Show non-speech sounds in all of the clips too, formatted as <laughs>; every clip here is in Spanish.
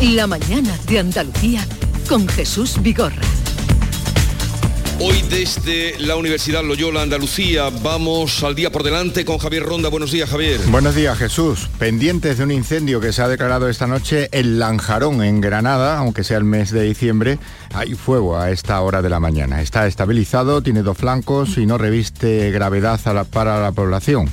La mañana de Andalucía con Jesús Vigorra. Hoy desde la Universidad Loyola Andalucía vamos al día por delante con Javier Ronda. Buenos días, Javier. Buenos días, Jesús. Pendientes de un incendio que se ha declarado esta noche en Lanjarón, en Granada, aunque sea el mes de diciembre, hay fuego a esta hora de la mañana. Está estabilizado, tiene dos flancos y no reviste gravedad para la población.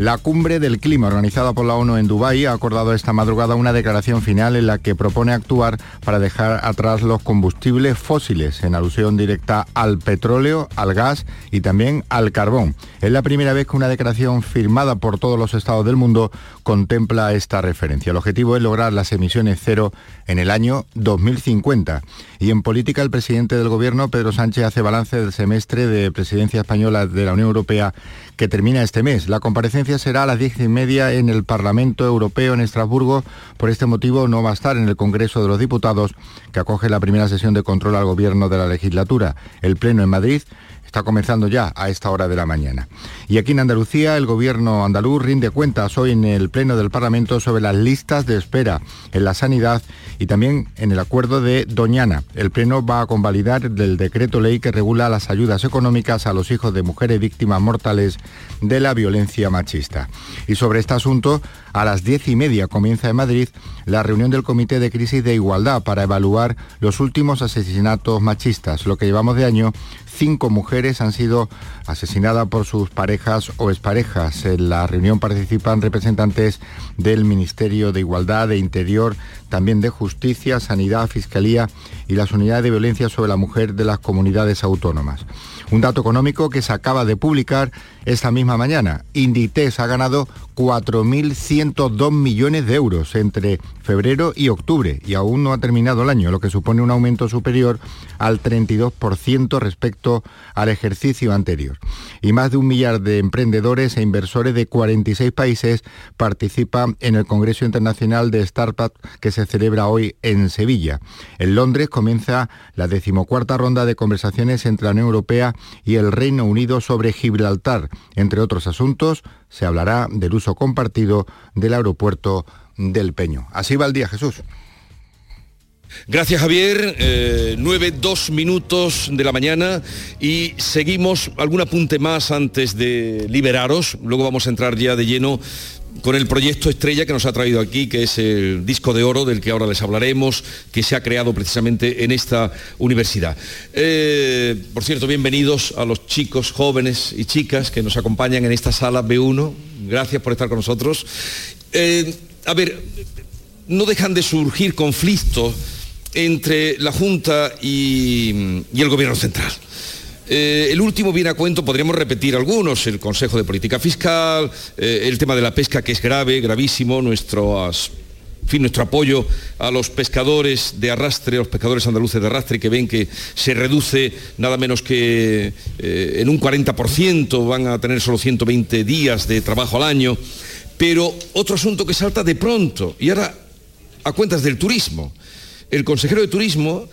La cumbre del clima organizada por la ONU en Dubái ha acordado esta madrugada una declaración final en la que propone actuar para dejar atrás los combustibles fósiles, en alusión directa al petróleo, al gas y también al carbón. Es la primera vez que una declaración firmada por todos los estados del mundo contempla esta referencia. El objetivo es lograr las emisiones cero en el año 2050. Y en política, el presidente del Gobierno, Pedro Sánchez, hace balance del semestre de presidencia española de la Unión Europea que termina este mes. La comparecencia será a las diez y media en el Parlamento Europeo en Estrasburgo. Por este motivo no va a estar en el Congreso de los Diputados, que acoge la primera sesión de control al Gobierno de la legislatura. El Pleno en Madrid está comenzando ya a esta hora de la mañana. Y aquí en Andalucía, el gobierno andaluz rinde cuentas hoy en el Pleno del Parlamento sobre las listas de espera en la sanidad y también en el acuerdo de Doñana. El Pleno va a convalidar el decreto ley que regula las ayudas económicas a los hijos de mujeres víctimas mortales de la violencia machista. Y sobre este asunto, a las diez y media comienza en Madrid la reunión del Comité de Crisis de Igualdad para evaluar los últimos asesinatos machistas. Lo que llevamos de año, cinco mujeres han sido asesinadas por sus parejas o exparejas. En la reunión participan representantes del Ministerio de Igualdad, de Interior, también de Justicia, Sanidad, Fiscalía y las unidades de violencia sobre la mujer de las comunidades autónomas. Un dato económico que se acaba de publicar esta misma mañana. Inditex ha ganado 4.102 millones de euros entre febrero y octubre y aún no ha terminado el año, lo que supone un aumento superior al 32% respecto al ejercicio anterior. Y más de un millar de emprendedores e inversores de 46 países participan en el Congreso Internacional de Startups que se celebra hoy en Sevilla. En Londres comienza la decimocuarta ronda de conversaciones entre la Unión Europea y el Reino Unido sobre Gibraltar. Entre otros asuntos, se hablará del uso compartido del aeropuerto del Peño. Así va el día, Jesús. Gracias Javier, eh, nueve, dos minutos de la mañana y seguimos algún apunte más antes de liberaros, luego vamos a entrar ya de lleno con el proyecto estrella que nos ha traído aquí, que es el disco de oro del que ahora les hablaremos, que se ha creado precisamente en esta universidad. Eh, por cierto, bienvenidos a los chicos, jóvenes y chicas que nos acompañan en esta sala B1. Gracias por estar con nosotros. Eh, a ver, no dejan de surgir conflictos entre la Junta y, y el Gobierno Central. Eh, el último viene a cuento, podríamos repetir algunos, el Consejo de Política Fiscal, eh, el tema de la pesca que es grave, gravísimo, nuestro, fin, nuestro apoyo a los pescadores de arrastre, a los pescadores andaluces de arrastre que ven que se reduce nada menos que eh, en un 40%, van a tener solo 120 días de trabajo al año. Pero otro asunto que salta de pronto, y ahora a cuentas del turismo. El consejero de turismo,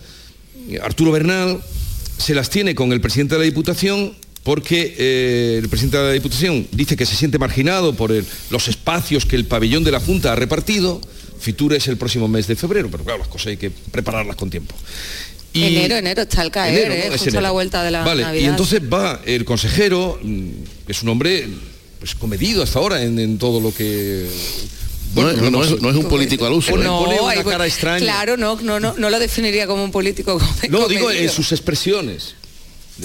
Arturo Bernal, se las tiene con el presidente de la Diputación porque eh, el presidente de la Diputación dice que se siente marginado por los espacios que el pabellón de la Junta ha repartido. Fitur es el próximo mes de febrero, pero claro, las cosas hay que prepararlas con tiempo. Y enero, enero está al caer, eh, justo a la vuelta de la vale, Y entonces va el consejero, mm, que es un hombre pues, comedido hasta ahora en todo lo que bueno, no, es, un político al uso. No, pone una cara extraña. Claro, no, no, no, no lo definiría como un político. <laughs> No, digo en sus expresiones.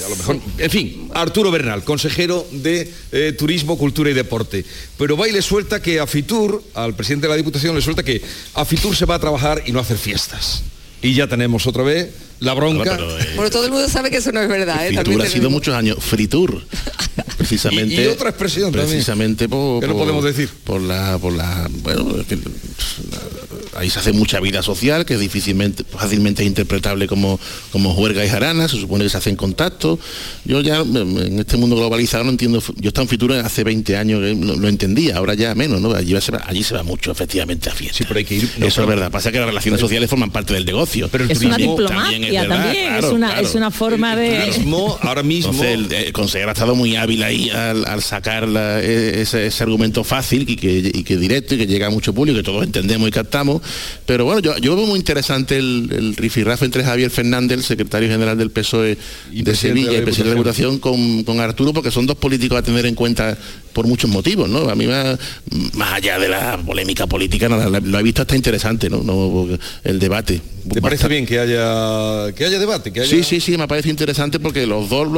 A lo mejor, en fin, Arturo Bernal, consejero de eh, Turismo, Cultura y Deporte. Pero va y le suelta que a Fitur, al presidente de la Diputación, le suelta que a Fitur se va a trabajar y no hacer fiestas. Y ya tenemos otra vez la bronca. Bueno, todo el mundo sabe que eso no es verdad. ¿eh? Fritur ha sido muchos años. Fritur. <laughs> Precisamente. y, otra expresión precisamente por, ¿Qué no podemos decir? Por la, por la, bueno, ahí se hace mucha vida social que es difícilmente, fácilmente interpretable como, como juerga y jarana, se supone que se hacen contacto. Yo ya en este mundo globalizado no entiendo, yo estaba en Fitur hace 20 años, lo, entendía, ahora ya menos, ¿no? Allí se va, allí se va mucho efectivamente a fiesta. Sí, pero hay que ir. Eso es verdad. Pasa que las relaciones sociales forman parte del negocio. Pero el es también, es, una, es una forma de. ahora mismo. el, consejero ha estado muy hábil ahí al, sacar e, ese, argumento fácil y que, y que directo y que llega a mucho público, que todos entendemos y captamos Pero bueno, yo, yo veo muy interesante el, el rifirrafe entre Javier Fernández, el secretario general del PSOE de Sevilla y presidente de la Diputación, con, con Arturo, porque son dos políticos a tener en cuenta por muchos motivos, ¿no? A mí más, más allá de la polémica política, lo he visto hasta interesante, ¿no? no el debate. ¿Te parece bien que haya que haya debate? Que Sí, sí, sí, me parece interesante porque los dos,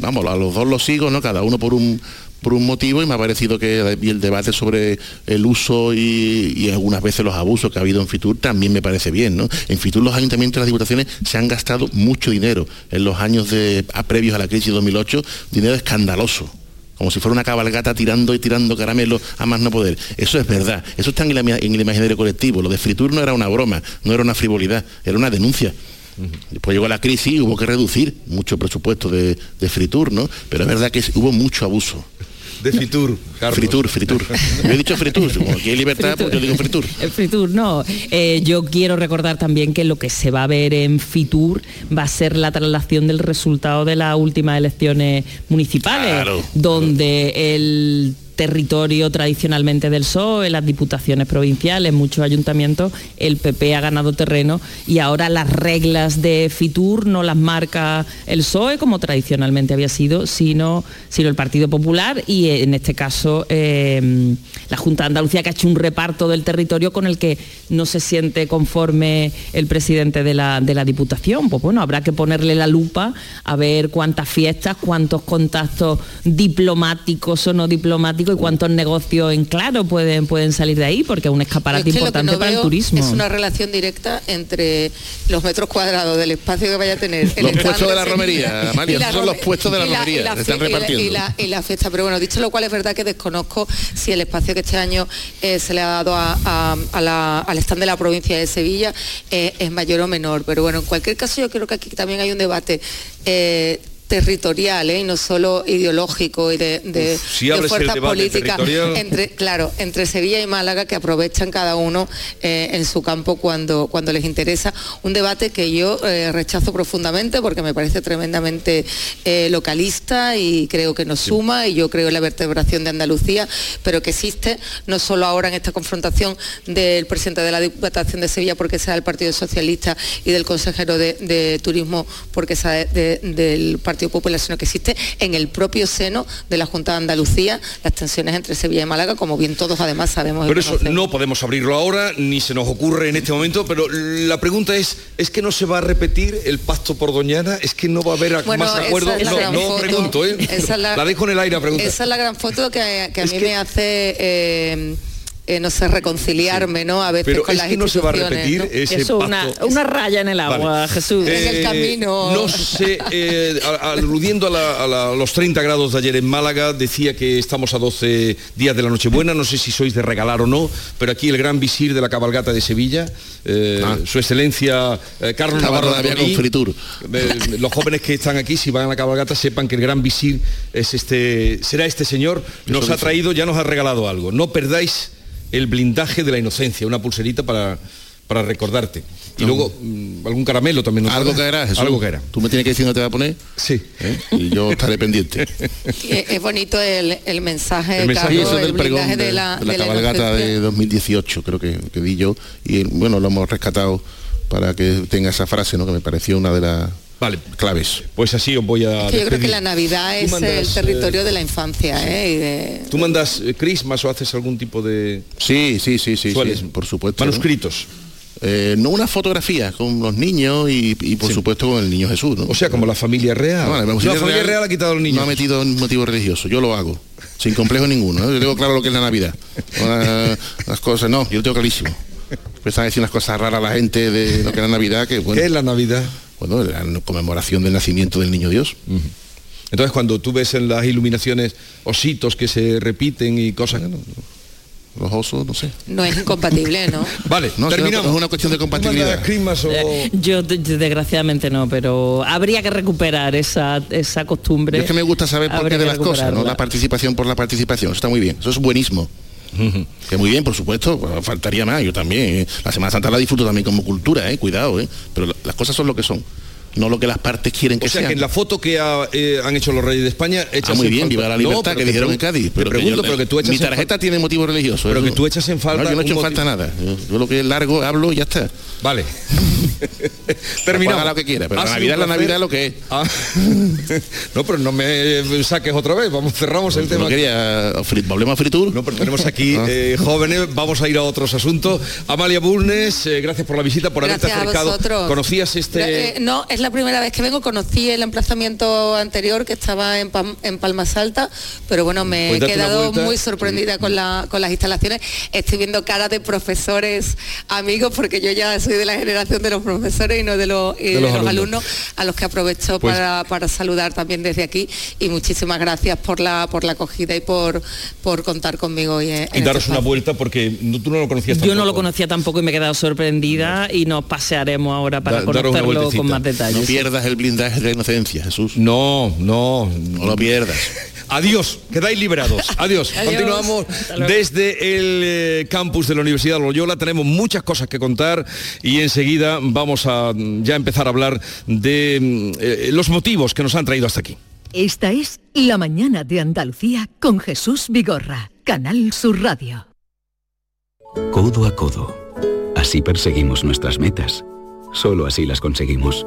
vamos, a los dos los sigo, ¿no? Cada uno por un por un motivo y me ha parecido que el debate sobre el uso y, algunas veces los abusos que ha habido en Fitur también me parece bien. ¿no? En Fitur los ayuntamientos y las diputaciones se han gastado mucho dinero en los años de, previos a la crisis de 2008, dinero escandaloso como si fuera una cabalgata tirando y tirando caramelos a más no poder. Eso es verdad, eso está en el, imaginario colectivo. Lo de Fritur no era una broma, no era una frivolidad, era una denuncia. Después llegó la crisis y hubo que reducir mucho presupuesto de, de Fritur, ¿no? Pero es verdad que hubo mucho abuso de Fitur. Fritur, Fritur. Yo he dicho Fritur, <laughs> como aquí hay libertad, pues yo digo Fritur. Fritur, no. Eh, yo quiero recordar también que lo que se va a ver en Fitur va a ser la traslación del resultado de las últimas elecciones municipales, donde el territorio tradicionalmente del PSOE, las diputaciones provinciales, muchos ayuntamientos, el PP ha ganado terreno y ahora las reglas de Fitur no las marca el PSOE como tradicionalmente había sido, sino, sino el Partido Popular y en este caso eh, la Junta de Andalucía que ha hecho un reparto del territorio con el que no se siente conforme el presidente de la, de la Diputación. Pues bueno, habrá que ponerle la lupa a ver cuántas fiestas, cuántos contactos diplomáticos o no diplomáticos y cuántos negocios en claro pueden, pueden salir de ahí, porque es un escaparate importante para el turismo. Es una relación directa entre los metros cuadrados del espacio que vaya a tener. El los puestos de la romería, María, son los puestos de la, romería, se están repartiendo. Y la, fiesta, pero bueno, dicho lo cual es verdad que desconozco si el espacio que este año eh, se le ha dado al stand de la provincia de Sevilla eh, es mayor o menor, pero bueno, en cualquier caso yo creo que aquí también hay un debate eh, territorial ¿eh? y no solo ideológico y de, de, fuerzas políticas entre claro entre Sevilla y Málaga que aprovechan cada uno eh, en su campo cuando cuando les interesa. Un debate que yo eh, rechazo profundamente porque me parece tremendamente localista y creo que nos suma y yo creo en la vertebración de Andalucía pero que existe no solo ahora en esta confrontación del presidente de la Diputación de Sevilla porque sea del Partido Socialista y del consejero de, Turismo porque sea del Partido Popular, sino que existe en el propio seno de la Junta de Andalucía las tensiones entre Sevilla y Málaga, como bien todos además sabemos. Pero eso no podemos abrirlo ahora, ni se nos ocurre en este momento, pero la pregunta es, ¿es que no se va a repetir el pacto por Doñana? ¿Es que no va a haber más acuerdos? No, no pregunto, ¿eh? la, dejo en el aire a preguntar. Esa es la gran foto que, a mí me hace... Eh, eh, no sé, reconciliarme, ¿no? A veces Pero con es que no se va a repetir ese Eso, una, una, raya en el agua, Jesús. en el eh, camino. No sé, eh, aludiendo a, los 30 grados de ayer en Málaga, decía que estamos a 12 días de la Nochebuena, no sé si sois de regalar o no, pero aquí el gran visir de la cabalgata de Sevilla, ah. su excelencia Carlos Navarro con fritur. los jóvenes que están aquí, si van a la cabalgata, sepan que el gran visir es este, será este señor, nos ha traído, ya nos ha regalado algo. No perdáis el blindaje de la inocencia, una pulserita para, para recordarte. Y luego mm, algún caramelo también. Algo caerá, Jesús. Algo caerá. ¿Tú me tienes que decir dónde te va a poner? Sí. ¿Eh? Y yo estaré pendiente. <laughs> es bonito el, el mensaje, el mensaje del pregón de, la, de, la, cabalgata de 2018, creo que, que di yo. Y bueno, lo hemos rescatado para que tenga esa frase, ¿no? Que me pareció una de las Vale, claves. Pues así os voy a. yo creo que la Navidad es el territorio de la infancia, ¿eh? ¿Tú mandas eh, Christmas o haces algún tipo de.? Sí, sí, sí, sí, por supuesto. Manuscritos. Eh, no una fotografía con los niños y, por supuesto con el niño Jesús. ¿no? O sea, como la familia real. la, familia, real, ha quitado al niño. No ha metido un motivo religioso, yo lo hago, sin complejo ninguno. ¿eh? Yo tengo claro lo que es la Navidad. las cosas, no, yo lo tengo clarísimo. Empiezan a decir unas cosas raras a la gente de lo que es la Navidad. Que, ¿Qué es la Navidad? Bueno, la conmemoración del nacimiento del niño Dios. Entonces cuando tú ves en las iluminaciones ositos que se repiten y cosas... los osos, no sé. No es incompatible, ¿no? <laughs> vale, no, terminamos. Es una cuestión de compatibilidad. Eh, yo desgraciadamente no, pero habría que recuperar esa, esa costumbre. es que me gusta saber por qué de las cosas, ¿no? La participación por la participación. Eso está muy bien. Eso es buenismo. Que muy bien, por supuesto, pues, faltaría más, yo también. ¿eh? La Semana Santa la disfruto también como cultura, ¿eh? cuidado, ¿eh? pero las cosas son lo que son. No lo que las partes quieren que o sea, que en la foto que eh, han hecho los reyes de España ah, muy bien viva la libertad que dijeron en Cádiz pero pregunto pero que tú echas mi tarjeta tiene motivo religioso pero que tú echas en falta no, yo no echo en falta nada yo, lo que es largo hablo y ya está. Vale. <laughs> Terminamos. Lo que quiera pero la navidad la navidad lo que es. Ah. <laughs> no pero no me saques otra vez vamos cerramos el tema. no quería volvemos a fritur. No pero tenemos aquí <laughs> ah. eh, jóvenes vamos a ir a otros asuntos. Amalia Bulnes eh, gracias por la visita por haberte acercado. conocías este no es la primera vez que vengo conocí el emplazamiento anterior que estaba en, en Palmas Alta, pero bueno, me pues he quedado muy sorprendida con, la, con las instalaciones. Estoy viendo cara de profesores amigos, porque yo ya soy de la generación de los profesores y no de los, alumnos. a los que aprovecho pues para, saludar también desde aquí. Y muchísimas gracias por la, por la acogida y por, por contar conmigo hoy. y este daros una vuelta, porque tú no lo conocías Yo no lo conocía tampoco y me he quedado sorprendida y nos pasearemos ahora para conocerlo con más No pierdas el blindaje de la inocencia, Jesús. No, no. No lo pierdas. Adiós, quedáis liberados. Adiós. Continuamos desde el eh, campus de la Universidad de Loyola. Tenemos muchas cosas que contar y enseguida vamos a mm, ya empezar a hablar de mm, eh, los motivos que nos han traído hasta aquí. Esta es La Mañana de Andalucía con Jesús Vigorra, Canal Sur Radio. Codo a codo. Así perseguimos nuestras metas. Solo así las conseguimos.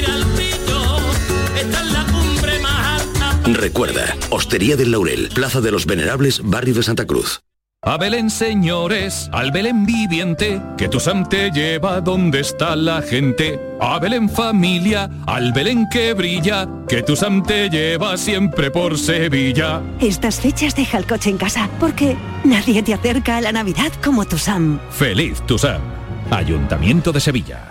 Recuerda, Hostería del Laurel, Plaza de los Venerables, Barrio de Santa Cruz. A Belén, señores, al Belén viviente, que tu Sam te lleva donde está la gente. A Belén familia, al Belén que brilla, que tu Sam te lleva siempre por Sevilla. Estas fechas deja el coche en casa, porque nadie te acerca a la Navidad como tu Sam. Feliz tu Sam. Ayuntamiento de Sevilla.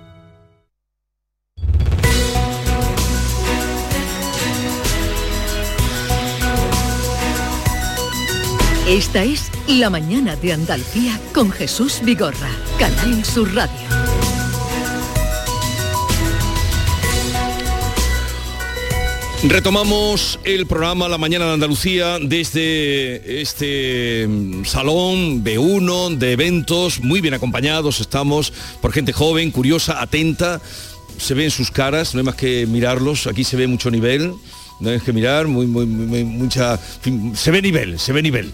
Esta es La Mañana de Andalucía con Jesús Vigorra, Canal Sur Radio. Retomamos el programa La Mañana de Andalucía desde este mm, salón B1 de eventos, muy bien acompañados, estamos por gente joven, curiosa, atenta, se ven sus caras, no hay más que mirarlos, aquí se ve mucho nivel, no hay que mirar, muy, muy, muy mucha. se ve nivel, se ve nivel.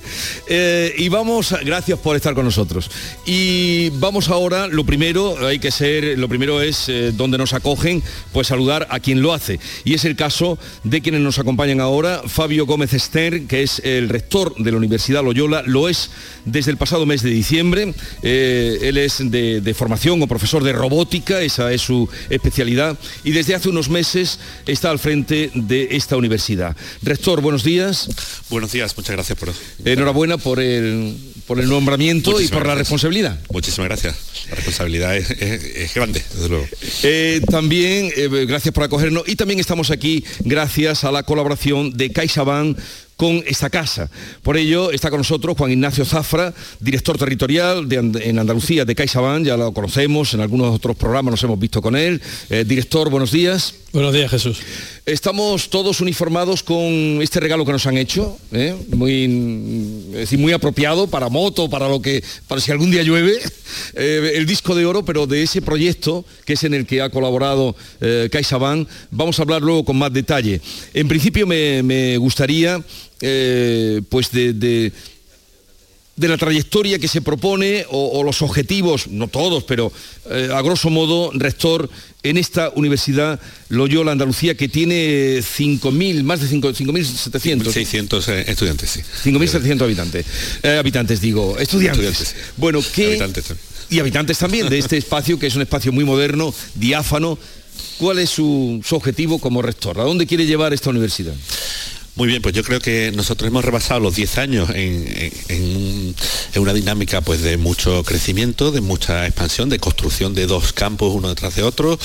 Eh, y vamos, gracias por estar con nosotros. Y vamos ahora, lo primero, hay que ser, lo primero es eh, donde nos acogen, pues saludar a quien lo hace. Y es el caso de quienes nos acompañan ahora, Fabio Gómez Ester, que es el rector de la Universidad Loyola, lo es desde el pasado mes de diciembre. Eh, él es de, de formación o profesor de robótica, esa es su especialidad, y desde hace unos meses está al frente de esta universidad. Rector, buenos días. Buenos días, muchas gracias por... Enhorabuena por el, por el nombramiento y por la responsabilidad. Muchísimas gracias. La responsabilidad es, grande, desde luego. Eh, también, eh, gracias por acogernos y también estamos aquí gracias a la colaboración de CaixaBank con esta casa. Por ello está con nosotros Juan Ignacio Zafra, director territorial en Andalucía de CaixaBank, ya lo conocemos, en algunos otros programas nos hemos visto con él. Eh, director, buenos días. Buenos días, Jesús. Estamos todos uniformados con este regalo que nos han hecho, ¿eh? muy, muy apropiado para moto, para lo que, para si algún día llueve, <laughs> eh, el disco de oro, pero de ese proyecto que es en el que ha colaborado CaixaBank, vamos a hablar luego con más detalle. En principio me gustaría eh, pues de, la trayectoria que se propone o, los objetivos, no todos, pero eh, a grosso modo, rector en esta Universidad Loyola Andalucía que tiene 5.000, más de 5.700. 600 eh, estudiantes, sí. 5.700 habitantes. habitantes, digo, estudiantes. Bueno, ¿qué... Y habitantes también de este <laughs> espacio, que es un espacio muy moderno, diáfano. ¿Cuál es su, su objetivo como rector? ¿A dónde quiere llevar esta universidad? Muy bien, pues yo creo que nosotros hemos rebasado los 10 años en, una dinámica pues de mucho crecimiento, de mucha expansión, de construcción de dos campos uno detrás de otro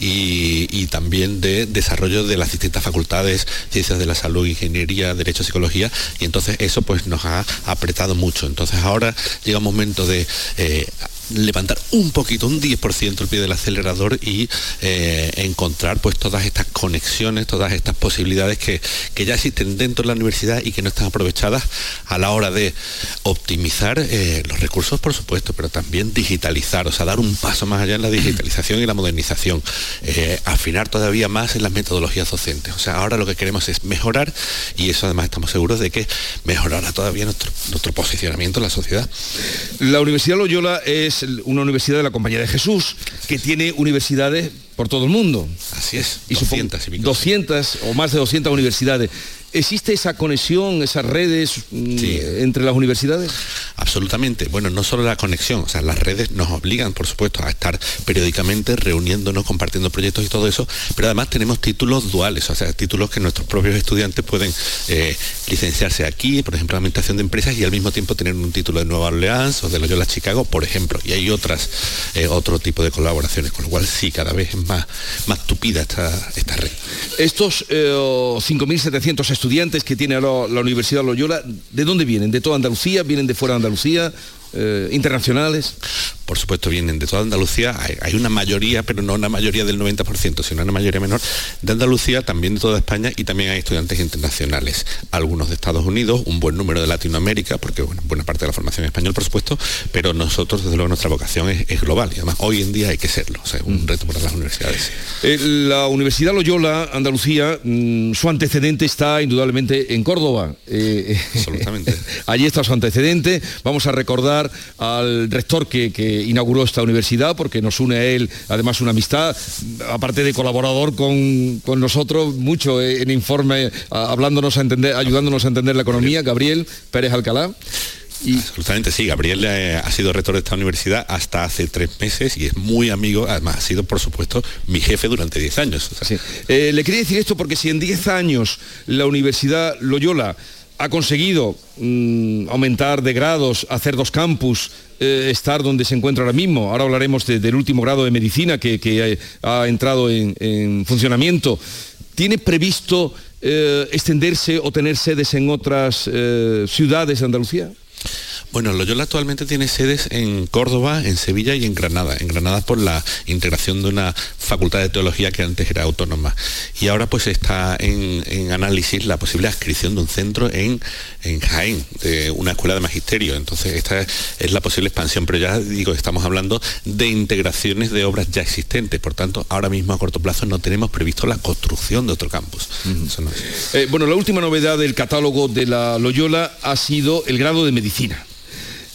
y, también de desarrollo de las distintas facultades, ciencias de la salud, ingeniería, derecho, psicología y entonces eso pues nos ha apretado mucho. Entonces ahora llega un momento de eh, levantar un poquito, un 10% el pie del acelerador y eh, encontrar pues todas estas conexiones, todas estas posibilidades que, ya existen dentro de la universidad y que no están aprovechadas a la hora de optimizar eh, los recursos, por supuesto, pero también digitalizar, o sea, dar un paso más allá en la digitalización y la modernización, eh, afinar todavía más en las metodologías docentes. O sea, ahora lo que queremos es mejorar y eso además estamos seguros de que mejorará todavía nuestro, nuestro posicionamiento en la sociedad. La Universidad Loyola es una universidad de la Compañía de Jesús, que tiene universidades por todo el mundo. Así es, y 200, 200 o más de 200 universidades. ¿Existe esa conexión, esas redes mm, entre las universidades? Absolutamente. Bueno, no solo la conexión, o sea, las redes nos obligan, por supuesto, a estar periódicamente reuniéndonos, compartiendo proyectos y todo eso, pero además tenemos títulos duales, o sea, títulos que nuestros propios estudiantes pueden eh, licenciarse aquí, por ejemplo, Administración de Empresas, y al mismo tiempo tener un título de Nueva Orleans o de Loyola Chicago, por ejemplo, y hay otras, eh, otro tipo de colaboraciones, con lo cual sí, cada vez es más, más tupida esta, esta red. Estos 5.700 eh, estudiantes que tiene la, Universidad Loyola, ¿de dónde vienen? ¿De toda Andalucía? ¿Vienen de fuera de Andalucía? Eh, internacionales? Por supuesto, vienen de toda Andalucía. Hay, una mayoría, pero no una mayoría del 90%, sino una mayoría menor de Andalucía, también de toda España y también hay estudiantes internacionales. Algunos de Estados Unidos, un buen número de Latinoamérica, porque buena parte de la formación en español, por supuesto, pero nosotros, desde luego, nuestra vocación es, global y además hoy en día hay que serlo. O sea, es un reto para las universidades. Eh, la Universidad Loyola, Andalucía, mm, su antecedente está indudablemente en Córdoba. Eh, Absolutamente. <laughs> allí está su antecedente. Vamos a recordar al rector que, inauguró esta universidad, porque nos une a él además una amistad, aparte de colaborador con, nosotros, mucho en informe, hablándonos a entender, ayudándonos a entender la economía, Gabriel Pérez Alcalá. Y... Absolutamente sí, Gabriel eh, ha sido rector de esta universidad hasta hace tres meses y es muy amigo, además ha sido por supuesto mi jefe durante diez años. Eh, le quería decir esto porque si en diez años la Universidad Loyola ha conseguido mm, aumentar de grados, hacer dos campus, eh, estar donde se encuentra ahora mismo. Ahora hablaremos del último grado de medicina que, eh, ha entrado en, funcionamiento. ¿Tiene previsto eh, extenderse o tener sedes en otras ciudades de Andalucía? Bueno, Loyola actualmente tiene sedes en Córdoba, en Sevilla y en Granada. En Granada por la integración de una facultad de teología que antes era autónoma. Y ahora pues está en, análisis la posible adscripción de un centro en, en Jaén, de una escuela de magisterio. Entonces esta es la posible expansión. Pero ya digo, estamos hablando de integraciones de obras ya existentes. Por tanto, ahora mismo a corto plazo no tenemos previsto la construcción de otro campus. Eh, bueno, la última novedad del catálogo de la Loyola ha sido el grado de medicina.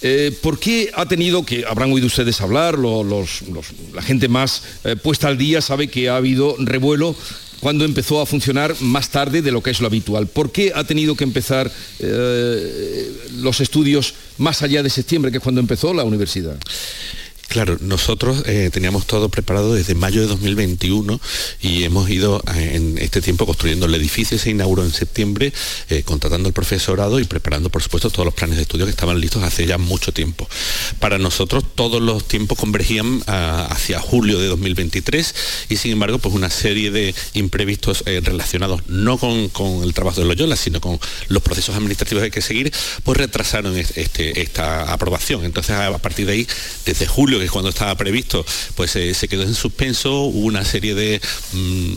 Eh, ¿Por qué ha tenido, que habrán oído ustedes hablar, la gente más eh, puesta al día sabe que ha habido revuelo cuando empezó a funcionar más tarde de lo que es lo habitual. ¿Por qué ha tenido que empezar eh, los estudios más allá de septiembre, que es cuando empezó la universidad? Claro, nosotros eh, teníamos todo preparado desde mayo de 2021 y hemos ido eh, en este tiempo construyendo el edificio, se inauguró en septiembre, eh, contratando el profesorado y preparando, por supuesto, todos los planes de estudio que estaban listos hace ya mucho tiempo. Para nosotros todos los tiempos convergían hacia julio de 2023 y sin embargo, pues una serie de imprevistos relacionados no con, el trabajo de Loyola, sino con los procesos administrativos que hay que seguir, pues retrasaron este, esta aprobación. Entonces, a partir de ahí, desde julio que cuando estaba previsto, pues eh, se quedó en suspenso, hubo una serie de mm,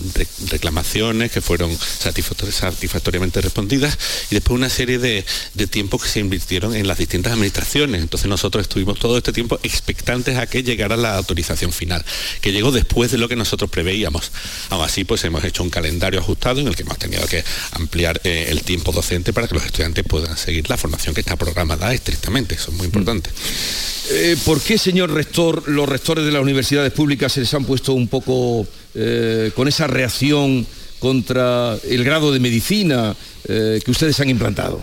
reclamaciones que fueron satisfactoriamente respondidas y después una serie de, tiempos que se invirtieron en las distintas administraciones. Entonces nosotros estuvimos todo este tiempo expectantes a que llegara la autorización final, que llegó después de lo que nosotros preveíamos. Aún así, pues hemos hecho un calendario ajustado en el que hemos tenido que ampliar eh, el tiempo docente para que los estudiantes puedan seguir la formación que está programada estrictamente. Eso es muy importante. Eh, ¿Por qué, señor los rectores de las universidades públicas se les han puesto un poco eh, con esa reacción contra el grado de medicina eh, que ustedes han implantado?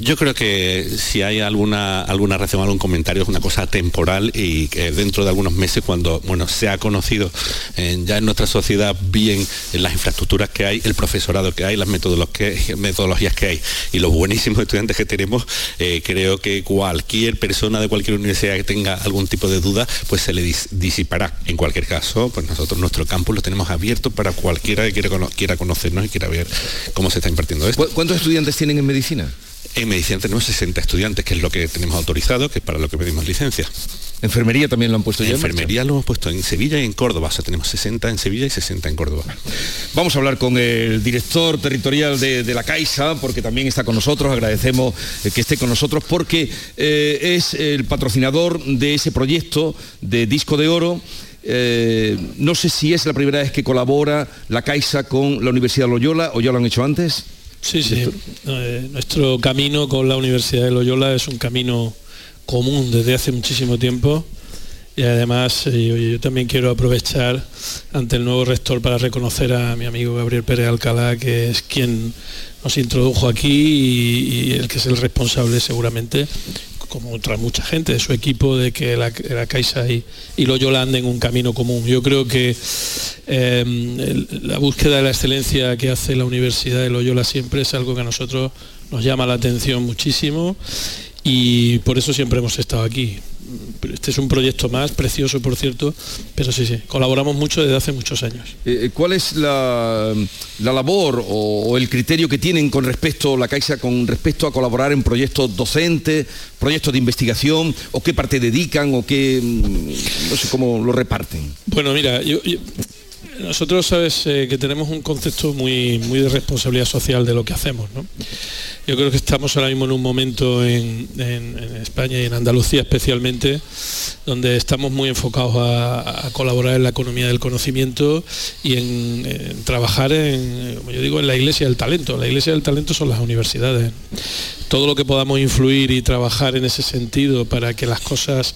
Yo creo que si hay alguna, alguna reacción, algún comentario, es una cosa temporal y que dentro de algunos meses, cuando bueno, se ha conocido eh, ya en nuestra sociedad bien las infraestructuras que hay, el profesorado que hay, las metodologías que hay y los buenísimos estudiantes que tenemos, eh, creo que cualquier persona de cualquier universidad que tenga algún tipo de duda, pues se le disipará. En cualquier caso, pues nosotros nuestro campus lo tenemos abierto para cualquiera que quiera, quiera conocernos y quiera ver cómo se está impartiendo esto. ¿Cuántos estudiantes tienen en medicina? En medicina tenemos 60 estudiantes, que es lo que tenemos autorizado, que es para lo que pedimos licencia. ¿Enfermería también lo han puesto ya? Enfermería lo hemos puesto en Sevilla y en Córdoba, o sea, tenemos 60 en Sevilla y 60 en Córdoba. Vamos a hablar con el director territorial de, la Caixa, porque también está con nosotros, agradecemos eh, que esté con nosotros, porque eh, es el patrocinador de ese proyecto de Disco de Oro. Eh, no sé si es la primera vez que colabora la Caixa con la Universidad Loyola o ya lo han hecho antes. Sí, sí. Eh, nuestro camino con la Universidad de Loyola es un camino común desde hace muchísimo tiempo. Y además eh, yo, también quiero aprovechar ante el nuevo rector para reconocer a mi amigo Gabriel Pérez Alcalá, que es quien nos introdujo aquí y, y el que es el responsable seguramente como otra mucha gente de su equipo, de que la, Caixa y, y Loyola anden un camino común. Yo creo que em, la búsqueda de la excelencia que hace la Universidad de Loyola siempre es algo que a nosotros nos llama la atención muchísimo y por eso siempre hemos estado aquí. Este es un proyecto más, precioso por cierto, pero sí, sí, colaboramos mucho desde hace muchos años. Eh, eh, ¿Cuál es la, labor o, el criterio que tienen con respecto, la Caixa, con respecto a colaborar en proyectos docentes, proyectos de investigación, o qué parte dedican, o qué, mm, no sé cómo lo reparten? Bueno, mira, nosotros sabes eh, que tenemos un concepto muy, muy de responsabilidad social de lo que hacemos, ¿no? Yo creo que estamos ahora mismo en un momento en, España y en Andalucía especialmente, donde estamos muy enfocados a, colaborar en la economía del conocimiento y en, trabajar en, como yo digo, en la iglesia del talento. La iglesia del talento son las universidades. Todo lo que podamos influir y trabajar en ese sentido para que las cosas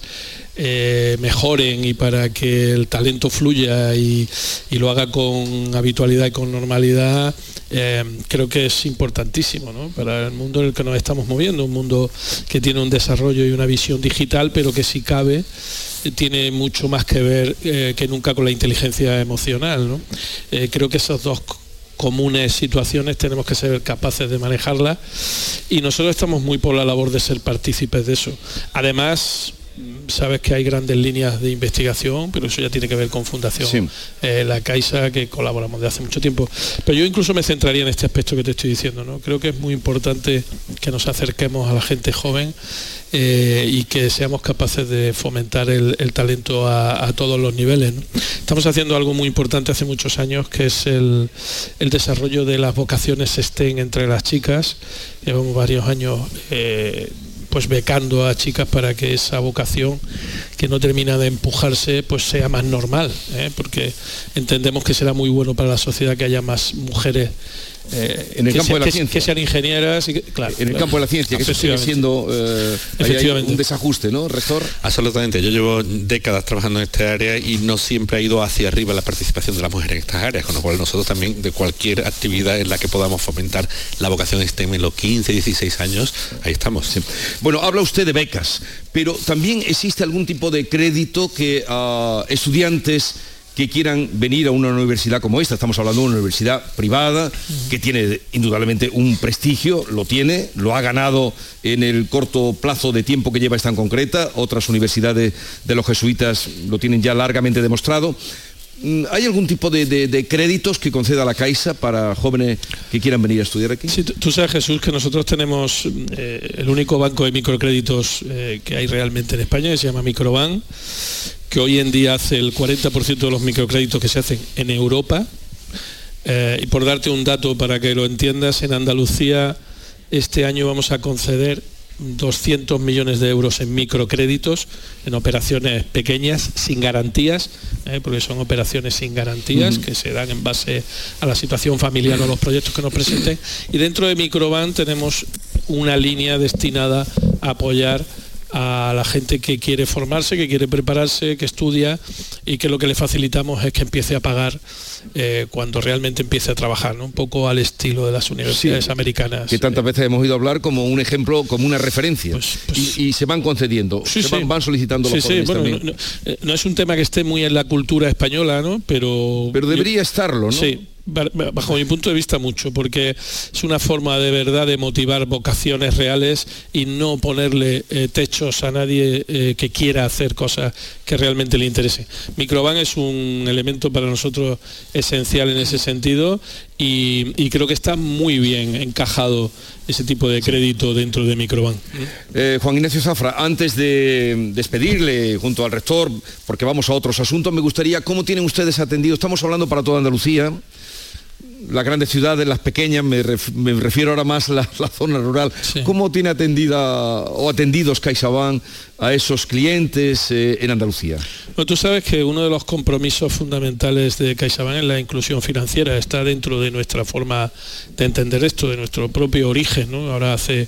eh, mejoren y para que el talento fluya y, lo haga con habitualidad y con normalidad, eh, creo que es importantísimo para el mundo en el que nos estamos moviendo, un mundo que tiene un desarrollo y una visión digital, pero que si cabe tiene mucho más que ver eh, que nunca con la inteligencia emocional. creo que esas dos comunes situaciones tenemos que ser capaces de manejarlas y nosotros estamos muy por la labor de ser partícipes de eso. Además, sabes que hay grandes líneas de investigación, pero eso ya tiene que ver con Fundación eh, La Caixa, que colaboramos de hace mucho tiempo. Pero yo incluso me centraría en este aspecto que te estoy diciendo. ¿no? Creo que es muy importante que nos acerquemos a la gente joven eh, y que seamos capaces de fomentar el, talento a, todos los niveles. Estamos haciendo algo muy importante hace muchos años, que es el, desarrollo de las vocaciones STEM entre las chicas. Llevamos varios años eh, pues becando a chicas para que esa vocación que no termina de empujarse pues sea más normal, ¿eh? porque entendemos que será muy bueno para la sociedad que haya más mujeres eh, en el campo de la ciencia. Que sean ingenieras. Y claro, en el campo de la ciencia, que eso sigue siendo eh, un desajuste, ¿no, rector? Absolutamente. Yo llevo décadas trabajando en esta área y no siempre ha ido hacia arriba la participación de la mujer en estas áreas, con lo cual nosotros también de cualquier actividad en la que podamos fomentar la vocación STEM en los 15, 16 años, ahí estamos. Bueno, habla usted de becas, pero también existe algún tipo de crédito que a estudiantes que quieran venir a una universidad como esta. Estamos hablando de una universidad privada que tiene indudablemente un prestigio, lo tiene, lo ha ganado en el corto plazo de tiempo que lleva esta en concreta. Otras universidades de los jesuitas lo tienen ya largamente demostrado. Mm, ¿Hay algún tipo de, créditos que conceda la Caixa para jóvenes que quieran venir a estudiar aquí? Tú sabes, Jesús, que nosotros tenemos eh, el único banco de microcréditos eh, que hay realmente en España, que se llama Microban que hoy en día hace el 40% de los microcréditos que se hacen en Europa. Eh, y por darte un dato para que lo entiendas, en Andalucía este año vamos a conceder 200 millones de euros en microcréditos, en operaciones pequeñas, sin garantías, eh, porque son operaciones sin garantías que se dan en base a la situación familiar o los proyectos que nos presenten. Y dentro de Microban tenemos una línea destinada a apoyar a la gente que quiere formarse, que quiere prepararse, que estudia y que lo que le facilitamos es que empiece a pagar eh, cuando realmente empiece a trabajar, un poco al estilo de las universidades americanas. Que tantas veces hemos oído hablar como un ejemplo, como una referencia. Pues, pues y, se van concediendo, se van, solicitando los jóvenes bueno, eh, no, es un tema que esté muy en la cultura española, ¿no? Pero, Pero debería estarlo, ¿no? Sí bajo mi punto de vista mucho, porque es una forma de verdad de motivar vocaciones reales y no ponerle eh, techos a nadie eh, que quiera hacer cosas que realmente le interese. Microban es un elemento para nosotros esencial en ese sentido y, creo que está muy bien encajado ese tipo de crédito dentro de Microban. Eh, Juan Ignacio Zafra, antes de despedirle junto al rector, porque vamos a otros asuntos, me gustaría, ¿cómo tienen ustedes atendido? Estamos hablando para toda Andalucía, las grandes ciudades, las pequeñas, me, refiero ahora más a la, <laughs> zona rural. ¿Cómo tiene atendida o atendidos CaixaBank a esos clientes eh, en Andalucía? Bueno, tú sabes que uno de los compromisos fundamentales de CaixaBank es la inclusión financiera, está dentro de nuestra forma de entender esto, de nuestro propio origen. Ahora hace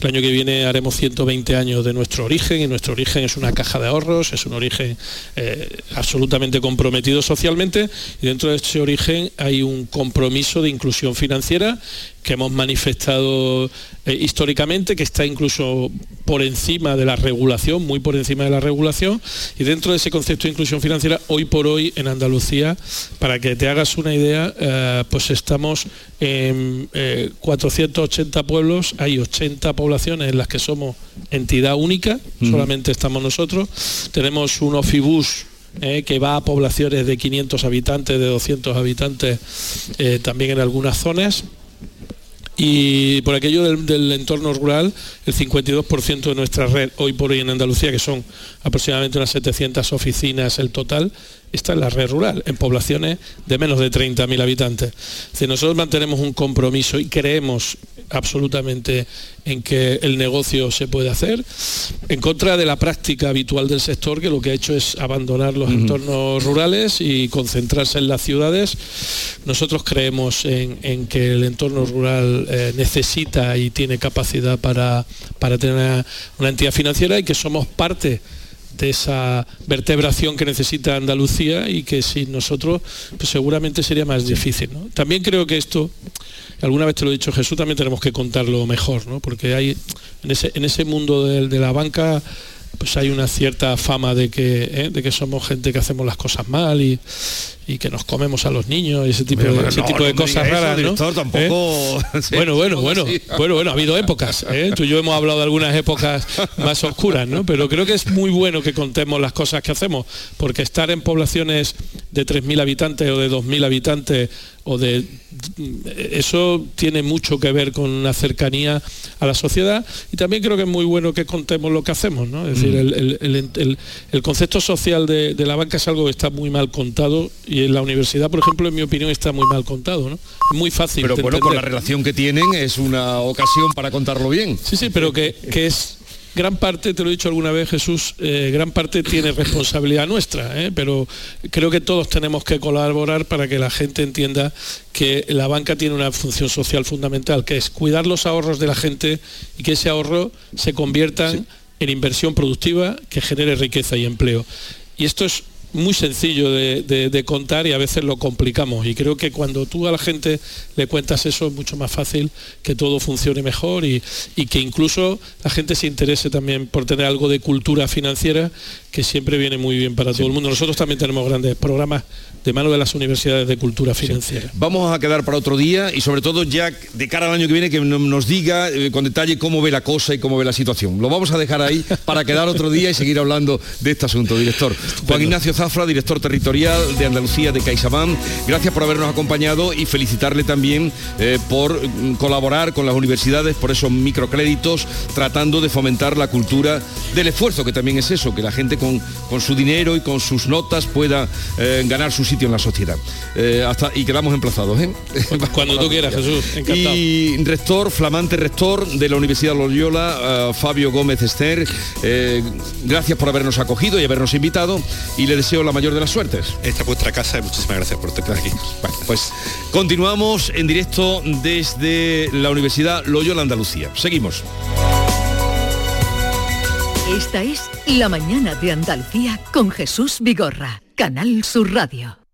el año que viene haremos 120 años de nuestro origen y nuestro origen es una caja de ahorros, es un origen eh, absolutamente comprometido socialmente y dentro de ese origen hay un compromiso de inclusión financiera que hemos manifestado eh, históricamente, que está incluso por encima de la regulación, muy por encima de la regulación, y dentro de ese concepto de inclusión financiera, hoy por hoy en Andalucía, para que te hagas una idea, eh, pues estamos en 480 eh, pueblos, hay 80 poblaciones en las que somos entidad única, solamente estamos nosotros, tenemos un ofibus que va a poblaciones de 500 habitantes, de 200 habitantes, también en algunas zonas. Y por aquello del, entorno rural, el 52% de nuestra red hoy por hoy en Andalucía, que son aproximadamente unas 700 oficinas el total, está en la red rural, en poblaciones de menos de 30.000 habitantes. Si nosotros mantenemos un compromiso y creemos absolutamente en que el negocio se puede hacer, en contra de la práctica habitual del sector, que lo que ha hecho es abandonar los entornos rurales y concentrarse en las ciudades. Nosotros creemos en, que el entorno rural eh, necesita y tiene capacidad para, para tener una entidad financiera y que somos parte de esa vertebración que necesita Andalucía y que sin nosotros pues seguramente sería más difícil. También creo que esto, alguna vez te lo he dicho Jesús, también tenemos que contarlo mejor, porque hay en ese, en ese mundo de, la banca pues hay una cierta fama de que, ¿eh? de que somos gente que hacemos las cosas mal y, y que nos comemos a los niños y ese tipo, de, ese tipo de cosas raras, ¿no? tampoco... <laughs> bueno, bueno, bueno, bueno, bueno, ha habido épocas, ¿eh? tú y yo hemos hablado de algunas épocas más oscuras, ¿no? Pero creo que es muy bueno que contemos las cosas que hacemos, porque estar en poblaciones de 3.000 habitantes o de 2.000 habitantes o de eso tiene mucho que ver con una cercanía a la sociedad y también creo que es muy bueno que contemos lo que hacemos, ¿no? Es decir, mm. el, concepto social de, la banca es algo que está muy mal contado y en la universidad, por ejemplo, en mi opinión, está muy mal contado, ¿no? Muy fácil. Pero bueno, con la relación que tienen es una ocasión para contarlo bien. Sí, sí, pero que, que es gran parte, te lo he dicho alguna vez Jesús, eh, gran parte tiene responsabilidad nuestra, ¿eh? pero creo que todos tenemos que colaborar para que la gente entienda que la banca tiene una función social fundamental, que es cuidar los ahorros de la gente y que ese ahorro se convierta en inversión productiva que genere riqueza y empleo. Y esto es muy sencillo de, contar y a veces lo complicamos. Y creo que cuando tú a la gente le cuentas eso es mucho más fácil que todo funcione mejor y, y que incluso la gente se interese también por tener algo de cultura financiera que siempre viene muy bien para todo el mundo. Nosotros también tenemos grandes programas de mano de las universidades de cultura financiera. Vamos a quedar para otro día y sobre todo ya de cara al año que viene que nos diga eh, con detalle cómo ve la cosa y cómo ve la situación. Lo vamos a dejar ahí para quedar otro día y seguir hablando de este asunto, director. Juan Ignacio Zafra, director territorial de Andalucía de CaixaBank, gracias por habernos acompañado y felicitarle también eh, por mm, colaborar con las universidades por esos microcréditos tratando de fomentar la cultura del esfuerzo, que también es eso, que la gente con, su dinero y con sus notas pueda eh, ganar su sitio en la sociedad. Eh, hasta, y quedamos emplazados. ¿eh? Cuando <laughs> tú quieras, Jesús. Encantado. Y rector, flamante rector de la Universidad Loyola, Fabio Gómez Ester, gracias por habernos acogido y habernos invitado y le deseo la mayor de las suertes. Esta es vuestra casa y muchísimas gracias por estar aquí. pues continuamos en directo desde la Universidad Loyola Andalucía. Seguimos. Esta es La Mañana de Andalucía con Jesús Vigorra, Canal Sur Radio.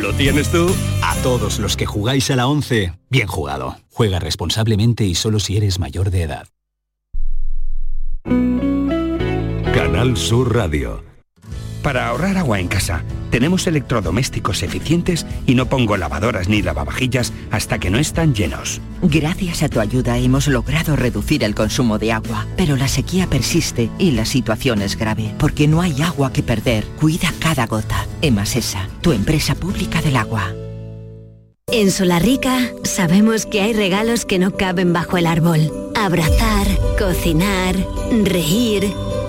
¿Lo tienes tú? A todos los que jugáis a la 11, bien jugado. Juega responsablemente y solo si eres mayor de edad. Canal Sur Radio. Para ahorrar agua en casa, tenemos electrodomésticos eficientes y no pongo lavadoras ni lavavajillas hasta que no están llenos. Gracias a tu ayuda hemos logrado reducir el consumo de agua, pero la sequía persiste y la situación es grave, porque no hay agua que perder. Cuida cada gota. Emasesa, tu empresa pública del agua. En Solarrica sabemos que hay regalos que no caben bajo el árbol. Abrazar, cocinar, reír,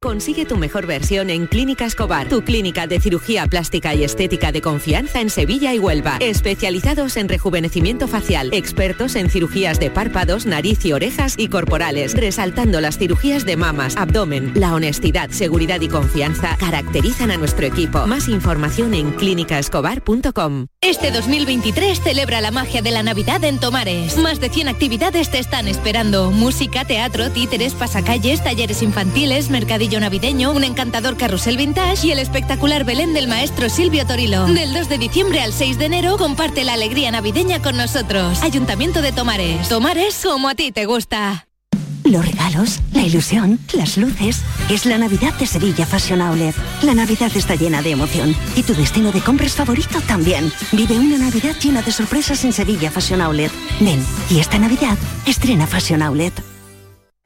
Consigue tu mejor versión en Clínica Escobar, tu clínica de cirugía plástica y estética de confianza en Sevilla y Huelva. Especializados en rejuvenecimiento facial, expertos en cirugías de párpados, nariz y orejas y corporales, resaltando las cirugías de mamas, abdomen. La honestidad, seguridad y confianza caracterizan a nuestro equipo. Más información en clínicaescobar.com. Este 2023 celebra la magia de la Navidad en Tomares. Más de 100 actividades te están esperando. Música, teatro, títeres, pasacalles, talleres infantiles, mercadillos navideño, un encantador carrusel vintage y el espectacular Belén del maestro Silvio Torilo. Del 2 de diciembre al 6 de enero comparte la alegría navideña con nosotros. Ayuntamiento de Tomares. Tomares como a ti te gusta. Los regalos, la ilusión, las luces. Es la Navidad de Sevilla Fashion Outlet. La Navidad está llena de emoción y tu destino de compras favorito también. Vive una Navidad llena de sorpresas en Sevilla Fashion Outlet. Ven, y esta Navidad estrena Fashion Outlet.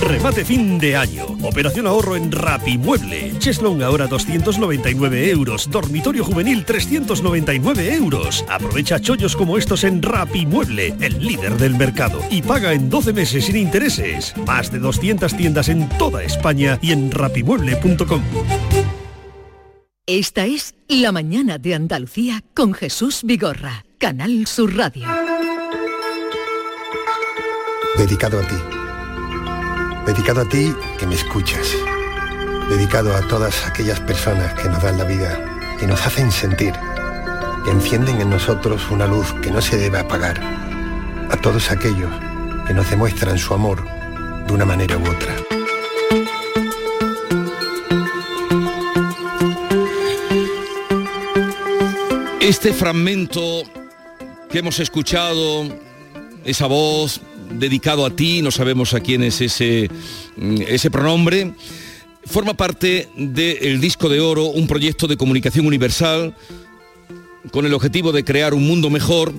Remate fin de año. Operación ahorro en Rapimueble. Cheslong ahora 299 euros. Dormitorio juvenil 399 euros. Aprovecha chollos como estos en Rapimueble, el líder del mercado. Y paga en 12 meses sin intereses. Más de 200 tiendas en toda España y en rapimueble.com. Esta es La Mañana de Andalucía con Jesús Vigorra, Canal Sur Radio. Dedicado a ti. Dedicado a ti que me escuchas. Dedicado a todas aquellas personas que nos dan la vida, que nos hacen sentir, que encienden en nosotros una luz que no se debe apagar. A todos aquellos que nos demuestran su amor de una manera u otra. Este fragmento que hemos escuchado, esa voz dedicado a ti, no sabemos a quién es ese, mm, ese pronombre, forma parte del Disco de Oro, un proyecto de comunicación universal con el objetivo de crear un mundo mejor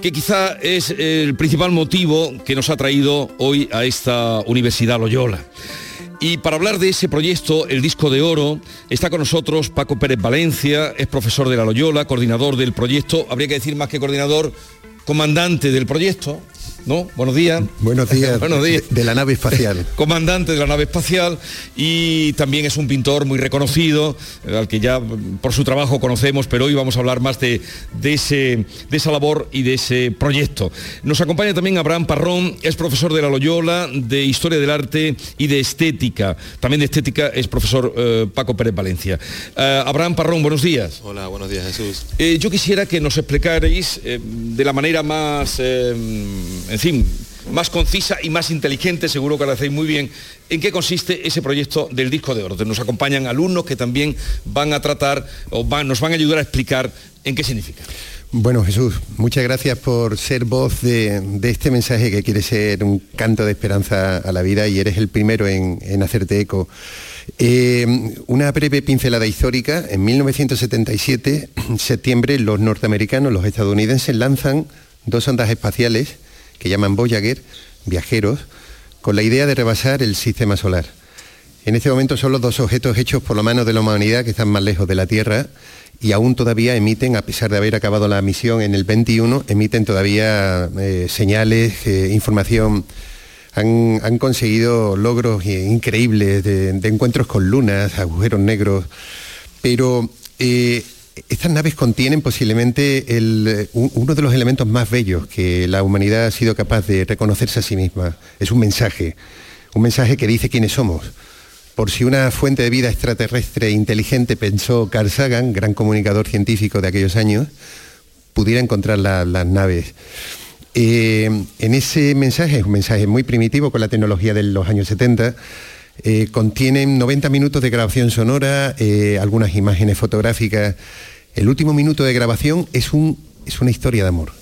que quizá es el principal motivo que nos ha traído hoy a esta Universidad Loyola. Y para hablar de ese proyecto, el disco de oro, está con nosotros Paco Pérez Valencia, es profesor de la Loyola, coordinador del proyecto, habría que decir más que coordinador, comandante del proyecto. ¿No? Buenos días. Buenos <laughs> días. Buenos días. De la nave espacial. <laughs> Comandante de la nave espacial y también es un pintor muy reconocido, eh, al que ya mm, por su trabajo conocemos, pero hoy vamos a hablar más de, de, ese, de esa labor y de ese proyecto. Nos acompaña también Abraham Parrón, es profesor de la Loyola, de Historia del Arte y de Estética. También de Estética es profesor eh, Paco Pérez Valencia. Eh, Abraham Parrón, buenos días. Hola, buenos días Jesús. Eh, yo quisiera que nos explicarais eh, de la manera más, eh, en fin, más concisa y más inteligente, seguro que lo hacéis muy bien, en qué consiste ese proyecto del disco de oro. Nos acompañan alumnos que también van a tratar o nos van a ayudar a explicar en qué significa. Bueno, Jesús, muchas gracias por ser voz de, este mensaje que quiere ser un canto de esperanza a la vida y eres el primero en, hacerte eco. Eh, una breve pincelada histórica. En 1977, en septiembre, los norteamericanos, los estadounidenses, lanzan dos ondas espaciales que llaman Voyager, viajeros, con la idea de rebasar el sistema solar. En este momento son los dos objetos hechos por la mano de la humanidad que están más lejos de la Tierra y aún todavía emiten, a pesar de haber acabado la misión en el 21, emiten todavía eh, señales, eh, información. Han, han conseguido logros eh, increíbles de, encuentros con lunas, agujeros negros, pero estas naves contienen posiblemente eh, un- uno de los elementos más bellos que la humanidad ha sido capaz de reconocerse a sí misma. Es un mensaje, un mensaje que dice quiénes somos. Por si una fuente de vida extraterrestre inteligente pensó Carl Sagan, gran comunicador científico de aquellos años, pudiera encontrar la- las naves. Eh, en ese mensaje, es un mensaje muy primitivo con la tecnología de los años 70, eh, contienen 90 minutos de grabación sonora, eh, algunas imágenes fotográficas. El último minuto de grabación es, un, es una historia de amor.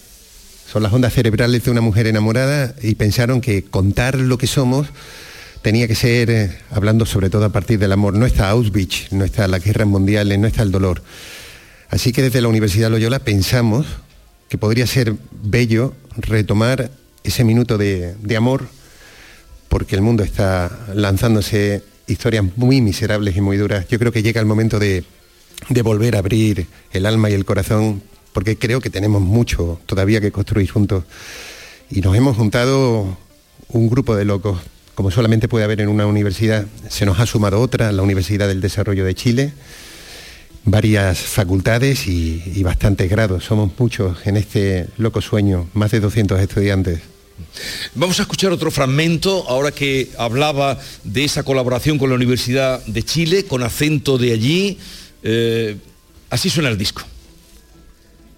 Son las ondas cerebrales de una mujer enamorada y pensaron que contar lo que somos tenía que ser eh, hablando sobre todo a partir del amor. No está Auschwitz, no está las guerras mundiales, no está el dolor. Así que desde la Universidad Loyola pensamos que podría ser bello retomar ese minuto de, de amor porque el mundo está lanzándose historias muy miserables y muy duras. Yo creo que llega el momento de, de volver a abrir el alma y el corazón porque creo que tenemos mucho todavía que construir juntos. Y nos hemos juntado un grupo de locos, como solamente puede haber en una universidad. Se nos ha sumado otra, la Universidad del Desarrollo de Chile, varias facultades y, y bastantes grados. Somos muchos en este loco sueño, más de 200 estudiantes. Vamos a escuchar otro fragmento, ahora que hablaba de esa colaboración con la Universidad de Chile, con acento de allí. Eh, así suena el disco.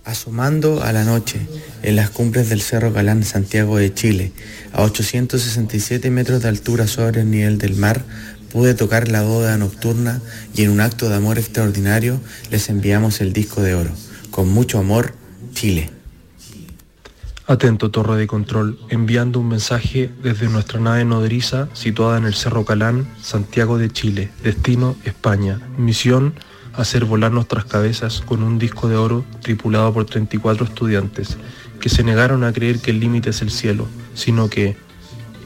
Asomando a la noche, en las cumbres del Cerro Galán, Santiago de Chile, a 867 metros de altura sobre el nivel del mar, pude tocar la boda nocturna y en un acto de amor extraordinario les enviamos el disco de oro. Con mucho amor, Chile. Atento torre de control, enviando un mensaje desde nuestra nave nodriza situada en el Cerro Calán, Santiago de Chile, destino España. Misión, hacer volar nuestras cabezas con un disco de oro tripulado por 34 estudiantes que se negaron a creer que el límite es el cielo, sino que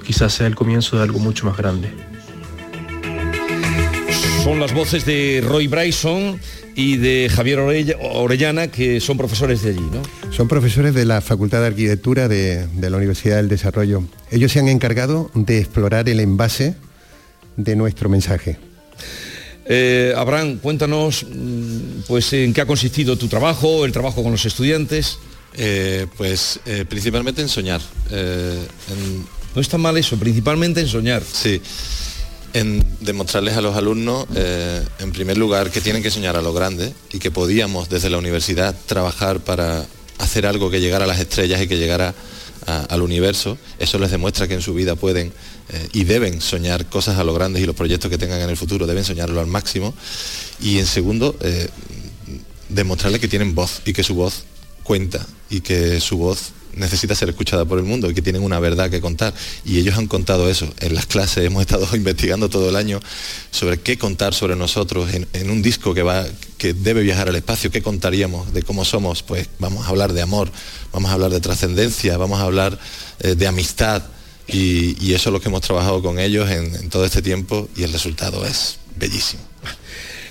quizás sea el comienzo de algo mucho más grande. Son las voces de Roy Bryson y de Javier Orellana, que son profesores de allí, ¿no? Son profesores de la Facultad de Arquitectura de, la Universidad del Desarrollo. Ellos se han encargado de explorar el envase de nuestro mensaje. Eh, Abraham, cuéntanos mm, pues en qué ha consistido tu trabajo, el trabajo con los estudiantes. Eh, pues eh, principalmente en soñar. No está mal eso, principalmente en soñar. Sí en demostrarles a los alumnos, eh, en primer lugar, que tienen que soñar a lo grande y que podíamos desde la universidad trabajar para hacer algo que llegara a las estrellas y que llegara al universo. Eso les demuestra que en su vida pueden eh, y deben soñar cosas a lo grande y los proyectos que tengan en el futuro deben soñarlo al máximo. Y en segundo, eh, demostrarles que tienen voz y que su voz cuenta y que su voz necesita ser escuchada por el mundo y que tienen una verdad que contar. Y ellos han contado eso. En las clases hemos estado <laughs> investigando todo el año sobre qué contar sobre nosotros en, un disco que, va, que debe viajar al espacio, qué contaríamos de cómo somos. Pues vamos a hablar de amor, vamos a hablar de trascendencia, vamos a hablar eh, de amistad. Y, eso es lo que hemos trabajado con ellos en todo este tiempo y el resultado es bellísimo.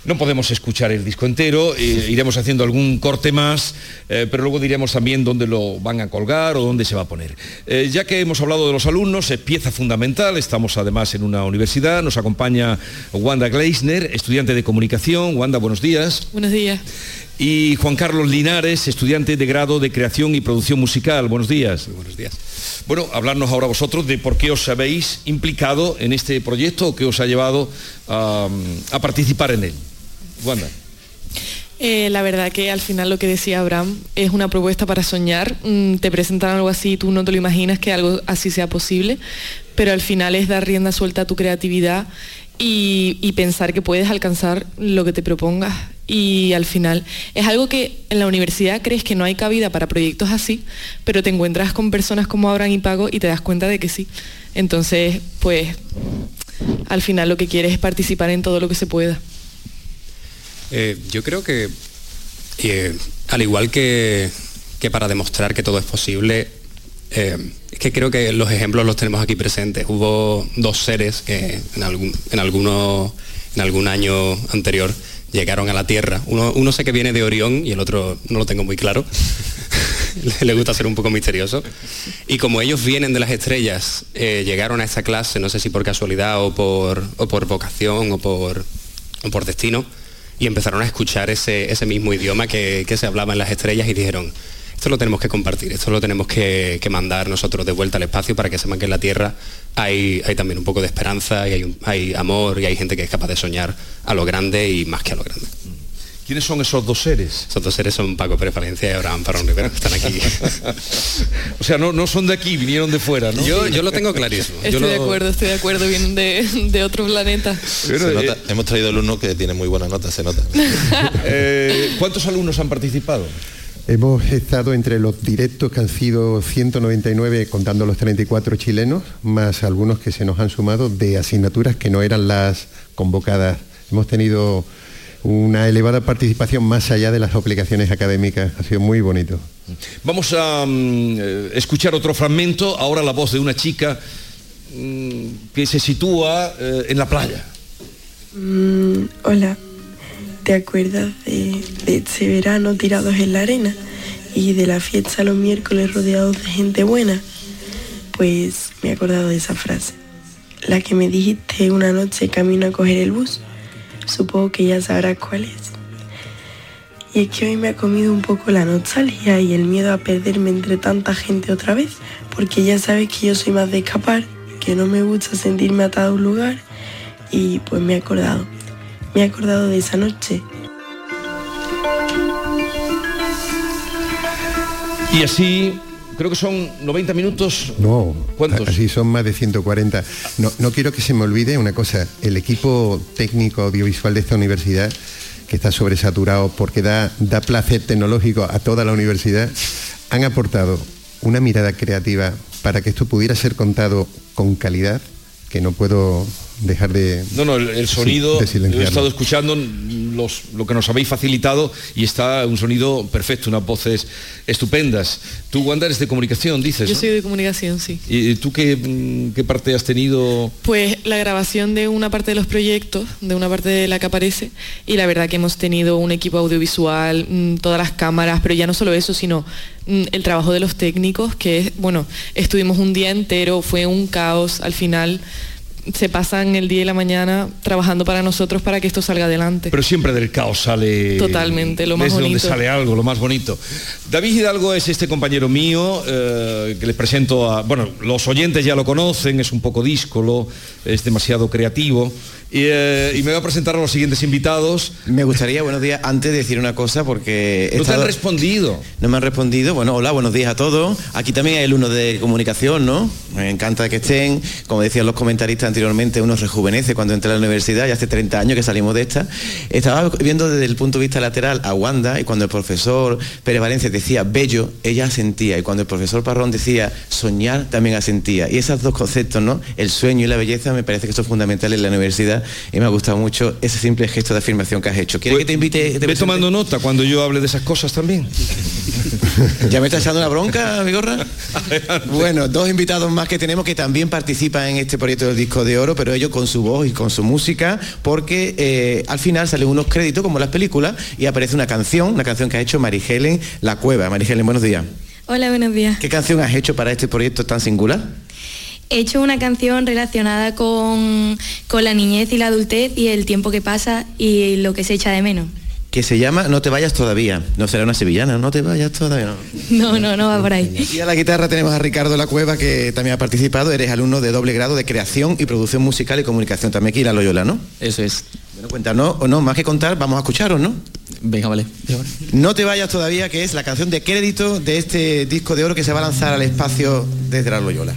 No podemos escuchar el disco entero, eh, iremos haciendo algún corte más, eh, pero luego diremos también dónde lo van a colgar o dónde se va a poner. Eh, ya que hemos hablado de los alumnos, es pieza fundamental, estamos además en una universidad, nos acompaña Wanda Gleisner, estudiante de comunicación. Wanda, buenos días. Buenos días. Y Juan Carlos Linares, estudiante de grado de creación y producción musical. Buenos días. buenos días. Bueno, hablarnos ahora vosotros de por qué os habéis implicado en este proyecto o qué os ha llevado a participar en él. Eh, la verdad que al final lo que decía Abraham es una propuesta para soñar. Mm, te presentan algo así, tú no te lo imaginas que algo así sea posible, pero al final es dar rienda suelta a tu creatividad y, pensar que puedes alcanzar lo que te propongas. Y al final es algo que en la universidad crees que no hay cabida para proyectos así, pero te encuentras con personas como Abraham y Pago y te das cuenta de que sí. Entonces, pues al final lo que quieres es participar en todo lo que se pueda. Eh, yo creo que, eh, al igual que, para demostrar que todo es posible, eh, es que creo que los ejemplos los tenemos aquí presentes. Hubo dos seres que en algún, en en algún año anterior llegaron a la Tierra. Uno, uno sé que viene de Orión y el otro no lo tengo muy claro. <laughs> Le gusta ser un poco misterioso. Y como ellos vienen de las estrellas, llegaron a esta clase, no sé si por casualidad o por, o por vocación o por, o por destino, y empezaron a escuchar ese, ese mismo idioma que, se hablaba en las estrellas y dijeron, esto lo tenemos que compartir, esto lo tenemos que, mandar nosotros de vuelta al espacio para que sepan que en la Tierra hay, hay también un poco de esperanza y hay, hay amor y hay gente que es capaz de soñar a lo grande y más que a lo grande. ¿Quiénes son esos dos seres? Esos dos seres son Paco Pérez Valencia y Abraham Parón Rivera, que están aquí. <laughs> o sea, no, no son de aquí, vinieron de fuera, ¿no? Yo, yo lo tengo clarísimo. Estoy de acuerdo, estoy de acuerdo, vienen de, de otro planeta. Eh, hemos traído alumno que tiene muy buena nota, se nota. <laughs> Eh, ¿Cuántos alumnos han participado? Hemos estado entre los directos que han sido 199 contando los 34 chilenos, más algunos que se nos han sumado de asignaturas que no eran las convocadas. Hemos tenido una elevada participación más allá de las aplicaciones académicas. Ha sido muy bonito. Vamos a mm, eh, escuchar otro fragmento, ahora la voz de una chica mm, que se sitúa eh, en la playa. Mm, hola, ¿te acuerdas de, de ese verano tirados en la arena y de la fiesta los miércoles rodeados de gente buena? Pues me he acordado de esa frase, la que me dijiste una noche camino a coger el bus supongo que ya sabrás cuál es. Y es que hoy me ha comido un poco la nostalgia y el miedo a perderme entre tanta gente otra vez, porque ya sabes que yo soy más de escapar, que no me gusta sentirme atado a un lugar y pues me he acordado, me he acordado de esa noche. Y así creo que son 90 minutos. No, ¿cuántos? Así son más de 140. No, no quiero que se me olvide una cosa, el equipo técnico audiovisual de esta universidad, que está sobresaturado porque da, da placer tecnológico a toda la universidad, han aportado una mirada creativa para que esto pudiera ser contado con calidad, que no puedo dejar de... No, no, el, el sonido, de he estado escuchando los, lo que nos habéis facilitado y está un sonido perfecto, unas voces estupendas. Tú, Wanda, eres de comunicación, dices, Yo ¿no? soy de comunicación, sí. ¿Y tú qué, mm, qué parte has tenido? Pues la grabación de una parte de los proyectos, de una parte de la que aparece, y la verdad que hemos tenido un equipo audiovisual, mm, todas las cámaras, pero ya no solo eso, sino mm, el trabajo de los técnicos, que es, bueno, estuvimos un día entero, fue un caos, al final se pasan el día y la mañana trabajando para nosotros para que esto salga adelante. Pero siempre del caos sale... Totalmente, lo más desde donde bonito. sale algo, lo más bonito. David Hidalgo es este compañero mío, eh, que les presento a... Bueno, los oyentes ya lo conocen, es un poco díscolo, es demasiado creativo. Y, eh, y me va a presentar a los siguientes invitados. Me gustaría, buenos días, antes de decir una cosa porque... No te han respondido. No me han respondido. Bueno, hola, buenos días a todos. Aquí también hay el uno de comunicación, ¿no? Me encanta que estén. Como decían los comentaristas anteriormente, uno rejuvenece cuando entra a la universidad, ya hace 30 años que salimos de esta. Estaba viendo desde el punto de vista lateral a Wanda y cuando el profesor Pérez Valencia decía bello, ella asentía. Y cuando el profesor Parrón decía soñar, también asentía. Y esos dos conceptos, ¿no? El sueño y la belleza, me parece que son fundamentales en la universidad y me ha gustado mucho ese simple gesto de afirmación que has hecho. ¿Quieres que te invite? Ve tomando nota cuando yo hable de esas cosas también. <laughs> ¿Ya me está echando una bronca, Vigorra? <laughs> Bueno, dos invitados más que tenemos que también participan en este proyecto del disco de oro, pero ellos con su voz y con su música, porque eh, al final salen unos créditos como las películas y aparece una canción, una canción que ha hecho Marigelen La Cueva. Marigelen, buenos días. Hola, buenos días. ¿Qué canción has hecho para este proyecto tan singular? He hecho una canción relacionada con, con la niñez y la adultez y el tiempo que pasa y lo que se echa de menos. Que se llama No te vayas todavía. No será una sevillana, no te vayas todavía. no. No, no, no va por ahí. Y a la guitarra tenemos a Ricardo La Cueva, que también ha participado. Eres alumno de doble grado de creación y producción musical y comunicación. También aquí en la Loyola, ¿no? Eso es. Bueno, cuéntanos, o no, más que contar, vamos a escucharos, ¿no? Venga, vale. No te vayas todavía, que es la canción de crédito de este disco de oro que se va a lanzar al espacio desde la Loyola.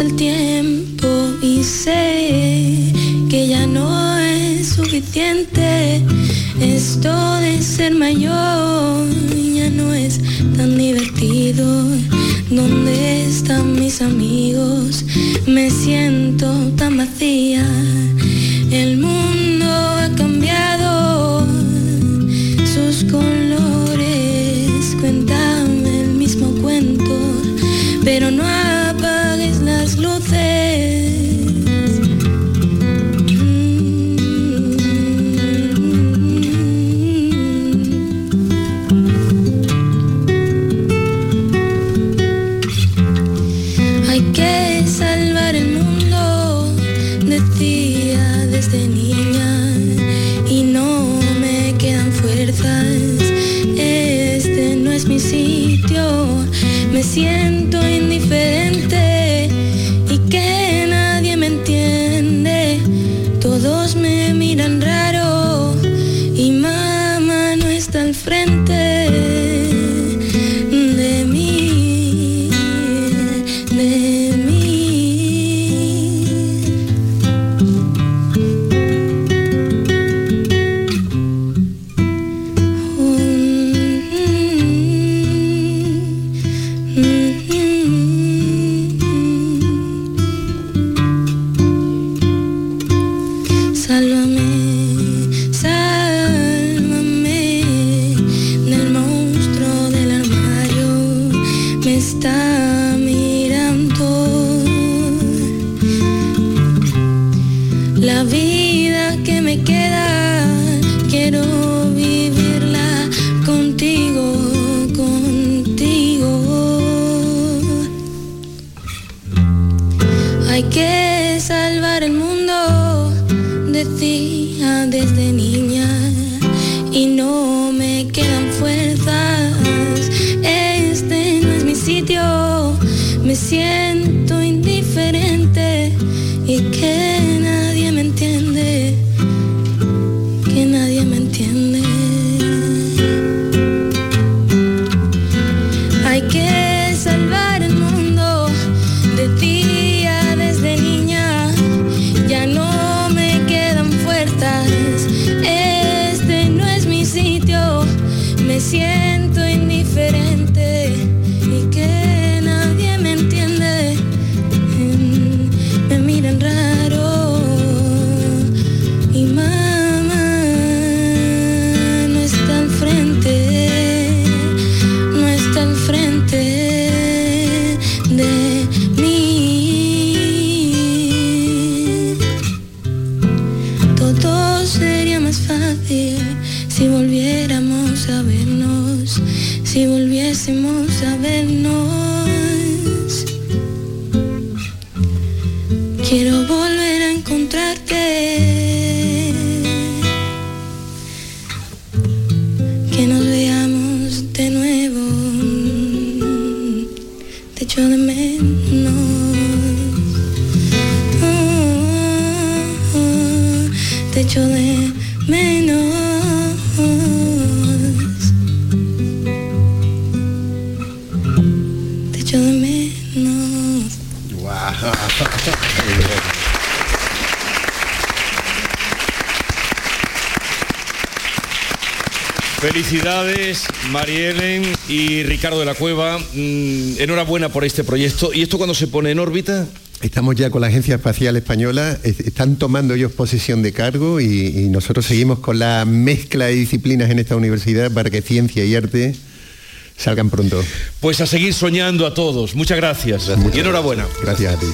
El tiempo y sé que ya no es suficiente. Esto de ser mayor ya no es tan divertido. ¿Dónde están mis amigos? Me siento tan vacía. El mundo ha cambiado sus colores cuentan el mismo cuento, pero no las luces. Y Marielen y Ricardo de la Cueva. Mm, enhorabuena por este proyecto. ¿Y esto cuando se pone en órbita? Estamos ya con la Agencia Espacial Española, es- están tomando ellos posesión de cargo y, y nosotros seguimos con la mezcla de disciplinas en esta universidad para que ciencia y arte salgan pronto. Pues a seguir soñando a todos. Muchas gracias. y enhorabuena. Gracias a ti.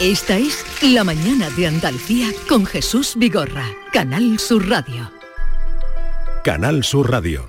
Esta es La mañana de Andalucía con Jesús Vigorra, Canal Sur Radio. Canal Sur Radio,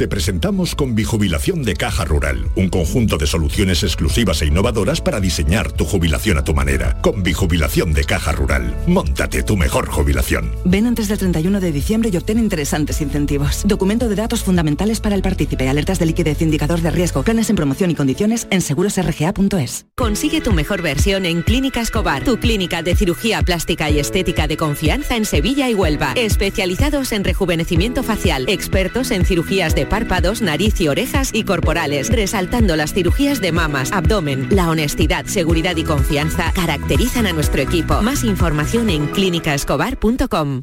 Te presentamos con Bijubilación de Caja Rural, un conjunto de soluciones exclusivas e innovadoras para diseñar tu jubilación a tu manera. Con Bijubilación de Caja Rural, montate tu mejor jubilación. Ven antes del 31 de diciembre y obtén interesantes incentivos. Documento de datos fundamentales para el partícipe, alertas de liquidez, indicador de riesgo, planes en promoción y condiciones en segurosrga.es. Consigue tu mejor versión en Clínica Escobar, tu clínica de cirugía plástica y estética de confianza en Sevilla y Huelva. Especializados en rejuvenecimiento facial, expertos en cirugías de párpados, nariz y orejas y corporales, resaltando las cirugías de mamas, abdomen. La honestidad, seguridad y confianza caracterizan a nuestro equipo. Más información en clínicaescobar.com.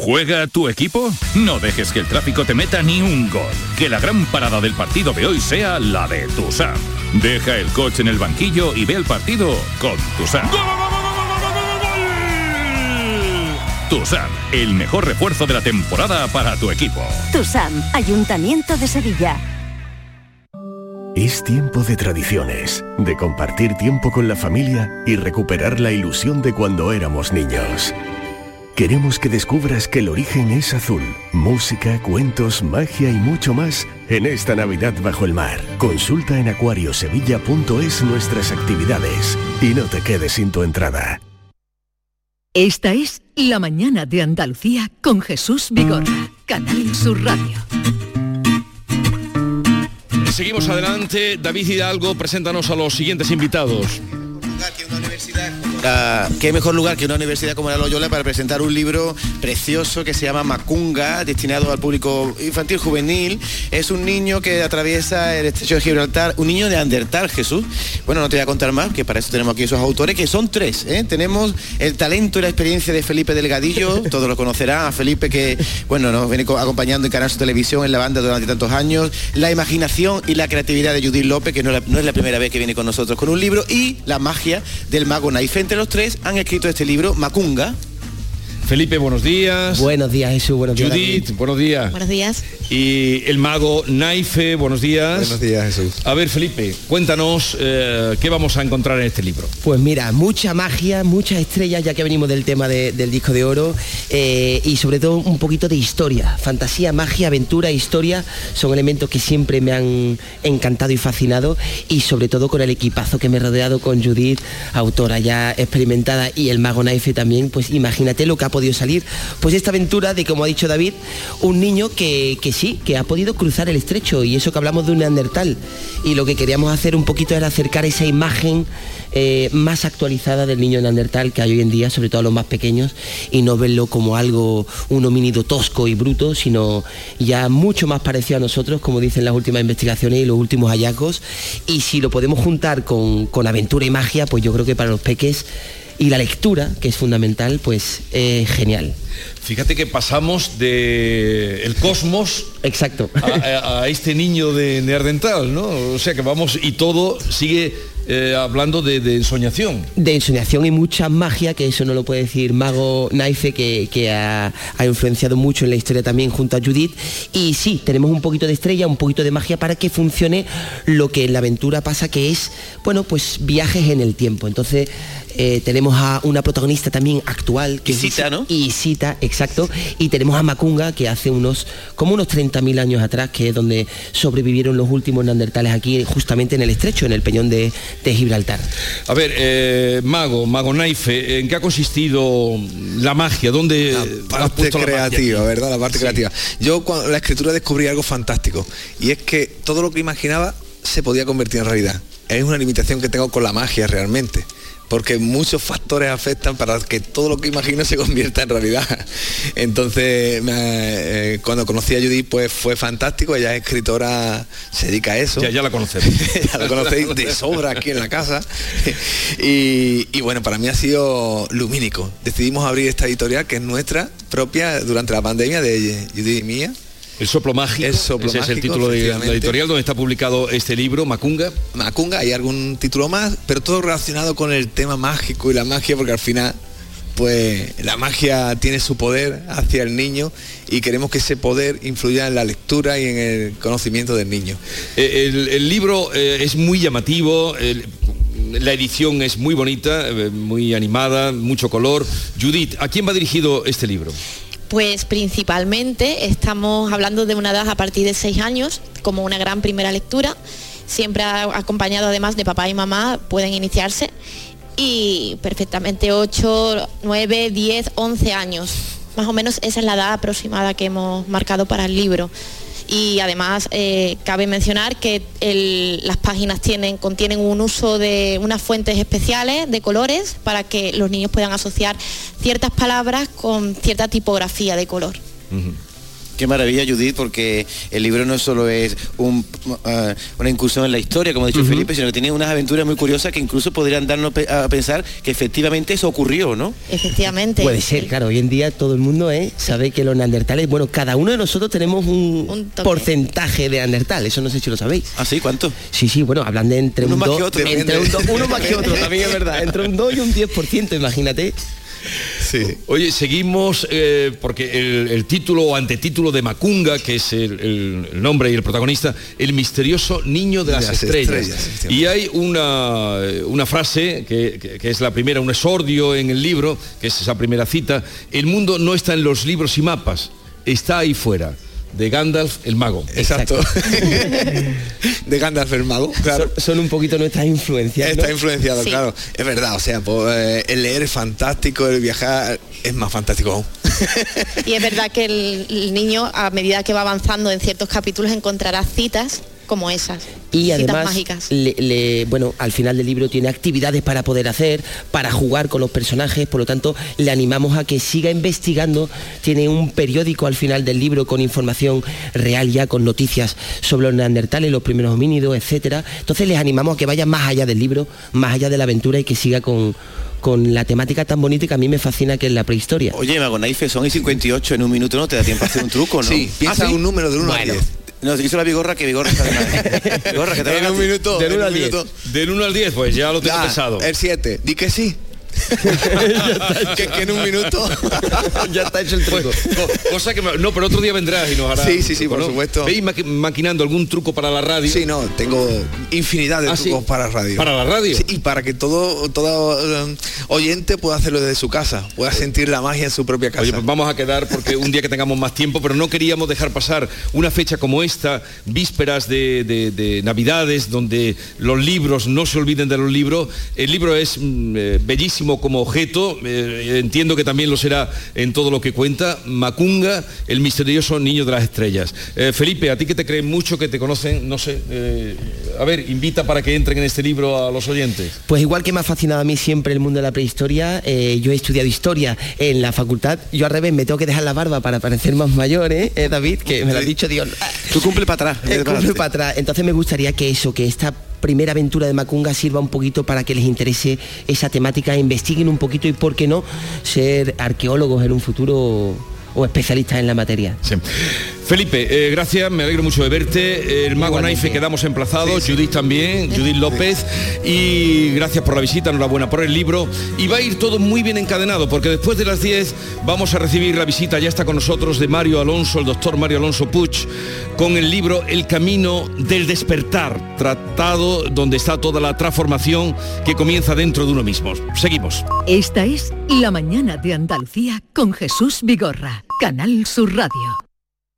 ¿Juega tu equipo? No dejes que el tráfico te meta ni un gol. Que la gran parada del partido de hoy sea la de Tusam. Deja el coche en el banquillo y ve el partido con Tusam. Tusam, el mejor refuerzo de la temporada para tu equipo. TUSAM, Ayuntamiento de Sevilla. Es tiempo de tradiciones, de compartir tiempo con la familia y recuperar la ilusión de cuando éramos niños. Queremos que descubras que el origen es azul. Música, cuentos, magia y mucho más en esta Navidad bajo el mar. Consulta en acuariosevilla.es nuestras actividades y no te quedes sin tu entrada. Esta es La mañana de Andalucía con Jesús Vigorra, Canal Sur Radio. Seguimos adelante. David Hidalgo, preséntanos a los siguientes invitados. Qué mejor lugar que una universidad como la Loyola para presentar un libro precioso que se llama Macunga, destinado al público infantil juvenil. Es un niño que atraviesa el estrecho de Gibraltar, un niño de Andertal, Jesús. Bueno, no te voy a contar más, que para eso tenemos aquí esos autores, que son tres. ¿eh? Tenemos el talento y la experiencia de Felipe Delgadillo, <laughs> todos lo conocerán, a Felipe que, bueno, nos viene co- acompañando en Canal Sur Televisión en la banda durante tantos años, la imaginación y la creatividad de Judith López, que no, es la- no es la primera vez que viene con nosotros con un libro, y la magia del mago Naife. Los tres han escrito este libro, Macunga. Felipe, buenos días. Buenos días, Jesús. Buenos días. Judith, buenos días. Buenos días. Y el mago Naife, buenos días. Buenos días, Jesús. A ver, Felipe, cuéntanos eh, qué vamos a encontrar en este libro. Pues mira, mucha magia, muchas estrellas, ya que venimos del tema de- del disco de oro, eh, y sobre todo un poquito de historia. Fantasía, magia, aventura, historia, son elementos que siempre me han encantado y fascinado, y sobre todo con el equipazo que me he rodeado con Judith, autora ya experimentada, y el mago Naife también, pues imagínate lo que ha podido salir. Pues esta aventura de, como ha dicho David, un niño que, que sí, que ha podido cruzar el estrecho, y eso que hablamos de un neandertal. Y lo que queríamos hacer un poquito era acercar esa imagen eh, más actualizada del niño neandertal que hay hoy en día, sobre todo a los más pequeños, y no verlo como algo, un homínido tosco y bruto, sino ya mucho más parecido a nosotros, como dicen las últimas investigaciones y los últimos hallazgos. Y si lo podemos juntar con, con aventura y magia, pues yo creo que para los peques y la lectura, que es fundamental, pues es genial. Fíjate que pasamos de el cosmos exacto a, a este niño de Neardental, ¿no? O sea que vamos y todo sigue eh, hablando de, de, ensoñación. De ensoñación y mucha magia, que eso no lo puede decir Mago Naife, que, que ha, ha, influenciado mucho en la historia también junto a Judith. Y sí, tenemos un poquito de estrella, un poquito de magia para que funcione lo que en la aventura pasa, que es, bueno, pues viajes en el tiempo. Entonces, eh, tenemos a una protagonista también actual que Isita, es, ¿no? Isita, exacto, y tenemos a Macunga que hace unos como unos 30.000 años atrás, que es donde sobrevivieron los últimos neandertales aquí, justamente en el estrecho, en el peñón de, de Gibraltar. A ver, eh, Mago, Mago Naife, ¿en qué ha consistido la magia? ¿Dónde la parte creativa, verdad? La parte sí. creativa. Yo con la escritura descubrí algo fantástico y es que todo lo que imaginaba se podía convertir en realidad. Es una limitación que tengo con la magia realmente porque muchos factores afectan para que todo lo que imagino se convierta en realidad. Entonces, eh, cuando conocí a Judith, pues fue fantástico, ella es escritora, se dedica a eso. Ya, ya la conocemos. <laughs> ya la conocéis de sobra aquí en la casa. y, y, bueno, para mí ha sido lumínico. Decidimos abrir esta editorial que es nuestra propia durante la pandemia de Judith y mía. El soplo mágico, el soplo ese mágico, es el título de la editorial donde está publicado este libro, Macunga. Macunga, hay algún título más, pero todo relacionado con el tema mágico y la magia, porque al final, pues la magia tiene su poder hacia el niño y queremos que ese poder influya en la lectura y en el conocimiento del niño. El, el libro eh, es muy llamativo. El, la edición es muy bonita, eh, muy animada, mucho color. Judith, ¿a quién va dirigido este libro? Pues principalmente estamos hablando de una edad a partir de seis años, como una gran primera lectura, siempre acompañado además de papá y mamá, pueden iniciarse, y perfectamente 8, 9, 10, 11 años. Más o menos esa es la edad aproximada que hemos marcado para el libro y además eh, cabe mencionar que las páginas tienen, contienen un uso de unas fuentes especiales de colores para que los niños puedan asociar ciertas palabras con cierta tipografía de color. Qué maravilla, Judith, porque el libro no solo es un, uh, una incursión en la historia, como ha dicho uh -huh. Felipe, sino que tiene unas aventuras muy curiosas que incluso podrían darnos a pensar que efectivamente eso ocurrió, ¿no? Efectivamente. Puede ser, claro. Hoy en día todo el mundo ¿eh? sabe que los neandertales, bueno, cada uno de nosotros tenemos un, un porcentaje de neandertal, eso no sé si lo sabéis. ¿Ah, sí? ¿Cuánto? Sí, sí, bueno, hablan de entre uno un 2... Entre un do, uno más que otro, también es verdad. Entre un 2 y un 10%, imagínate. Sí. Oye, seguimos eh, porque el, el, título o antetítulo de Macunga, que es el, el, el, nombre y el protagonista, el misterioso niño de las, de las estrellas. estrellas. Y hay una, una frase que, que, que, es la primera, un exordio en el libro, que es esa primera cita, el mundo no está en los libros y mapas, está ahí fuera de Gandalf el mago. Exacto. <laughs> de Gandalf el mago, claro. Son, son un poquito nuestras influencias. Está ¿no? influenciado, sí. claro. Es verdad, o sea, pues, eh, el leer es fantástico, el viajar es más fantástico aún. y es verdad que el, el niño, a medida que va avanzando en ciertos capítulos, encontrará citas como esas. Y además, le, le, bueno, al final del libro tiene actividades para poder hacer, para jugar con los personajes, por lo tanto, le animamos a que siga investigando. Tiene un periódico al final del libro con información real ya, con noticias sobre los neandertales, los primeros homínidos, etcétera. Entonces les animamos a que vaya más allá del libro, más allá de la aventura y que siga con, con la temática tan bonita que a mí me fascina que es la prehistoria. Oye, Magonaife, son y 58 en un minuto, ¿no? Te da tiempo a hacer un truco, ¿no? Sí, piensa ¿Ah, sí? un número de 1 bueno. a 10. No, te hizo la bigorra que bigorra está de. Bigorra, <laughs> que te en un minuto. Del 1 al 10. Del 1 al 10, pues ya lo tengo pesado. El 7. Di que sí. <laughs> que, que, en un minuto <laughs> ya está hecho el truco. Pues, cosa que no, pero otro día vendrás y nos harás. Sí, sí, sí, por ¿no? supuesto. ¿Veis maquinando algún truco para la radio? Sí, no, tengo infinidad de ¿Ah, trucos sí? para radio. Para la radio. Sí, y para que todo, todo um, oyente pueda hacerlo desde su casa, pueda sentir la magia en su propia casa. Oye, pues vamos a quedar porque un día que tengamos más tiempo, pero no queríamos dejar pasar una fecha como esta, vísperas de, de, de Navidades, donde los libros no se olviden de los libros. El libro es mm, eh, como objeto eh, entiendo que también lo será en todo lo que cuenta, Macunga, el misterioso niño de las estrellas. Eh, Felipe, a ti que te creen mucho, que te conocen, no sé, eh, a ver, invita para que entren en este libro a los oyentes. Pues igual que me ha fascinado a mí siempre el mundo de la prehistoria, eh, yo he estudiado historia en la facultad, yo al revés me tengo que dejar la barba para parecer más mayor, ¿eh? David, que me lo ha dicho Dios. Tú cumple para atrás. cumple para atrás. Entonces me gustaría que eso, que esta primera aventura de Macunga sirva un poquito para que les interese esa temática, investiguen un poquito y por qué no ser arqueólogos en un futuro o especialistas en la materia. Felipe, eh, gracias, me alegro mucho de verte. El Mago Naife quedamos emplazados, Judith también, Judith López. Y gracias por la visita, enhorabuena por el libro. Y va a ir todo muy bien encadenado, porque después de las 10 vamos a recibir la visita, ya está con nosotros, de Mario Alonso, el doctor Mario Alonso Puch, con el libro El Camino del Despertar, tratado donde está toda la transformación que comienza dentro de uno mismo. Seguimos. Esta es La Mañana de Andalucía con Jesús Vigorra, Canal Sur Radio.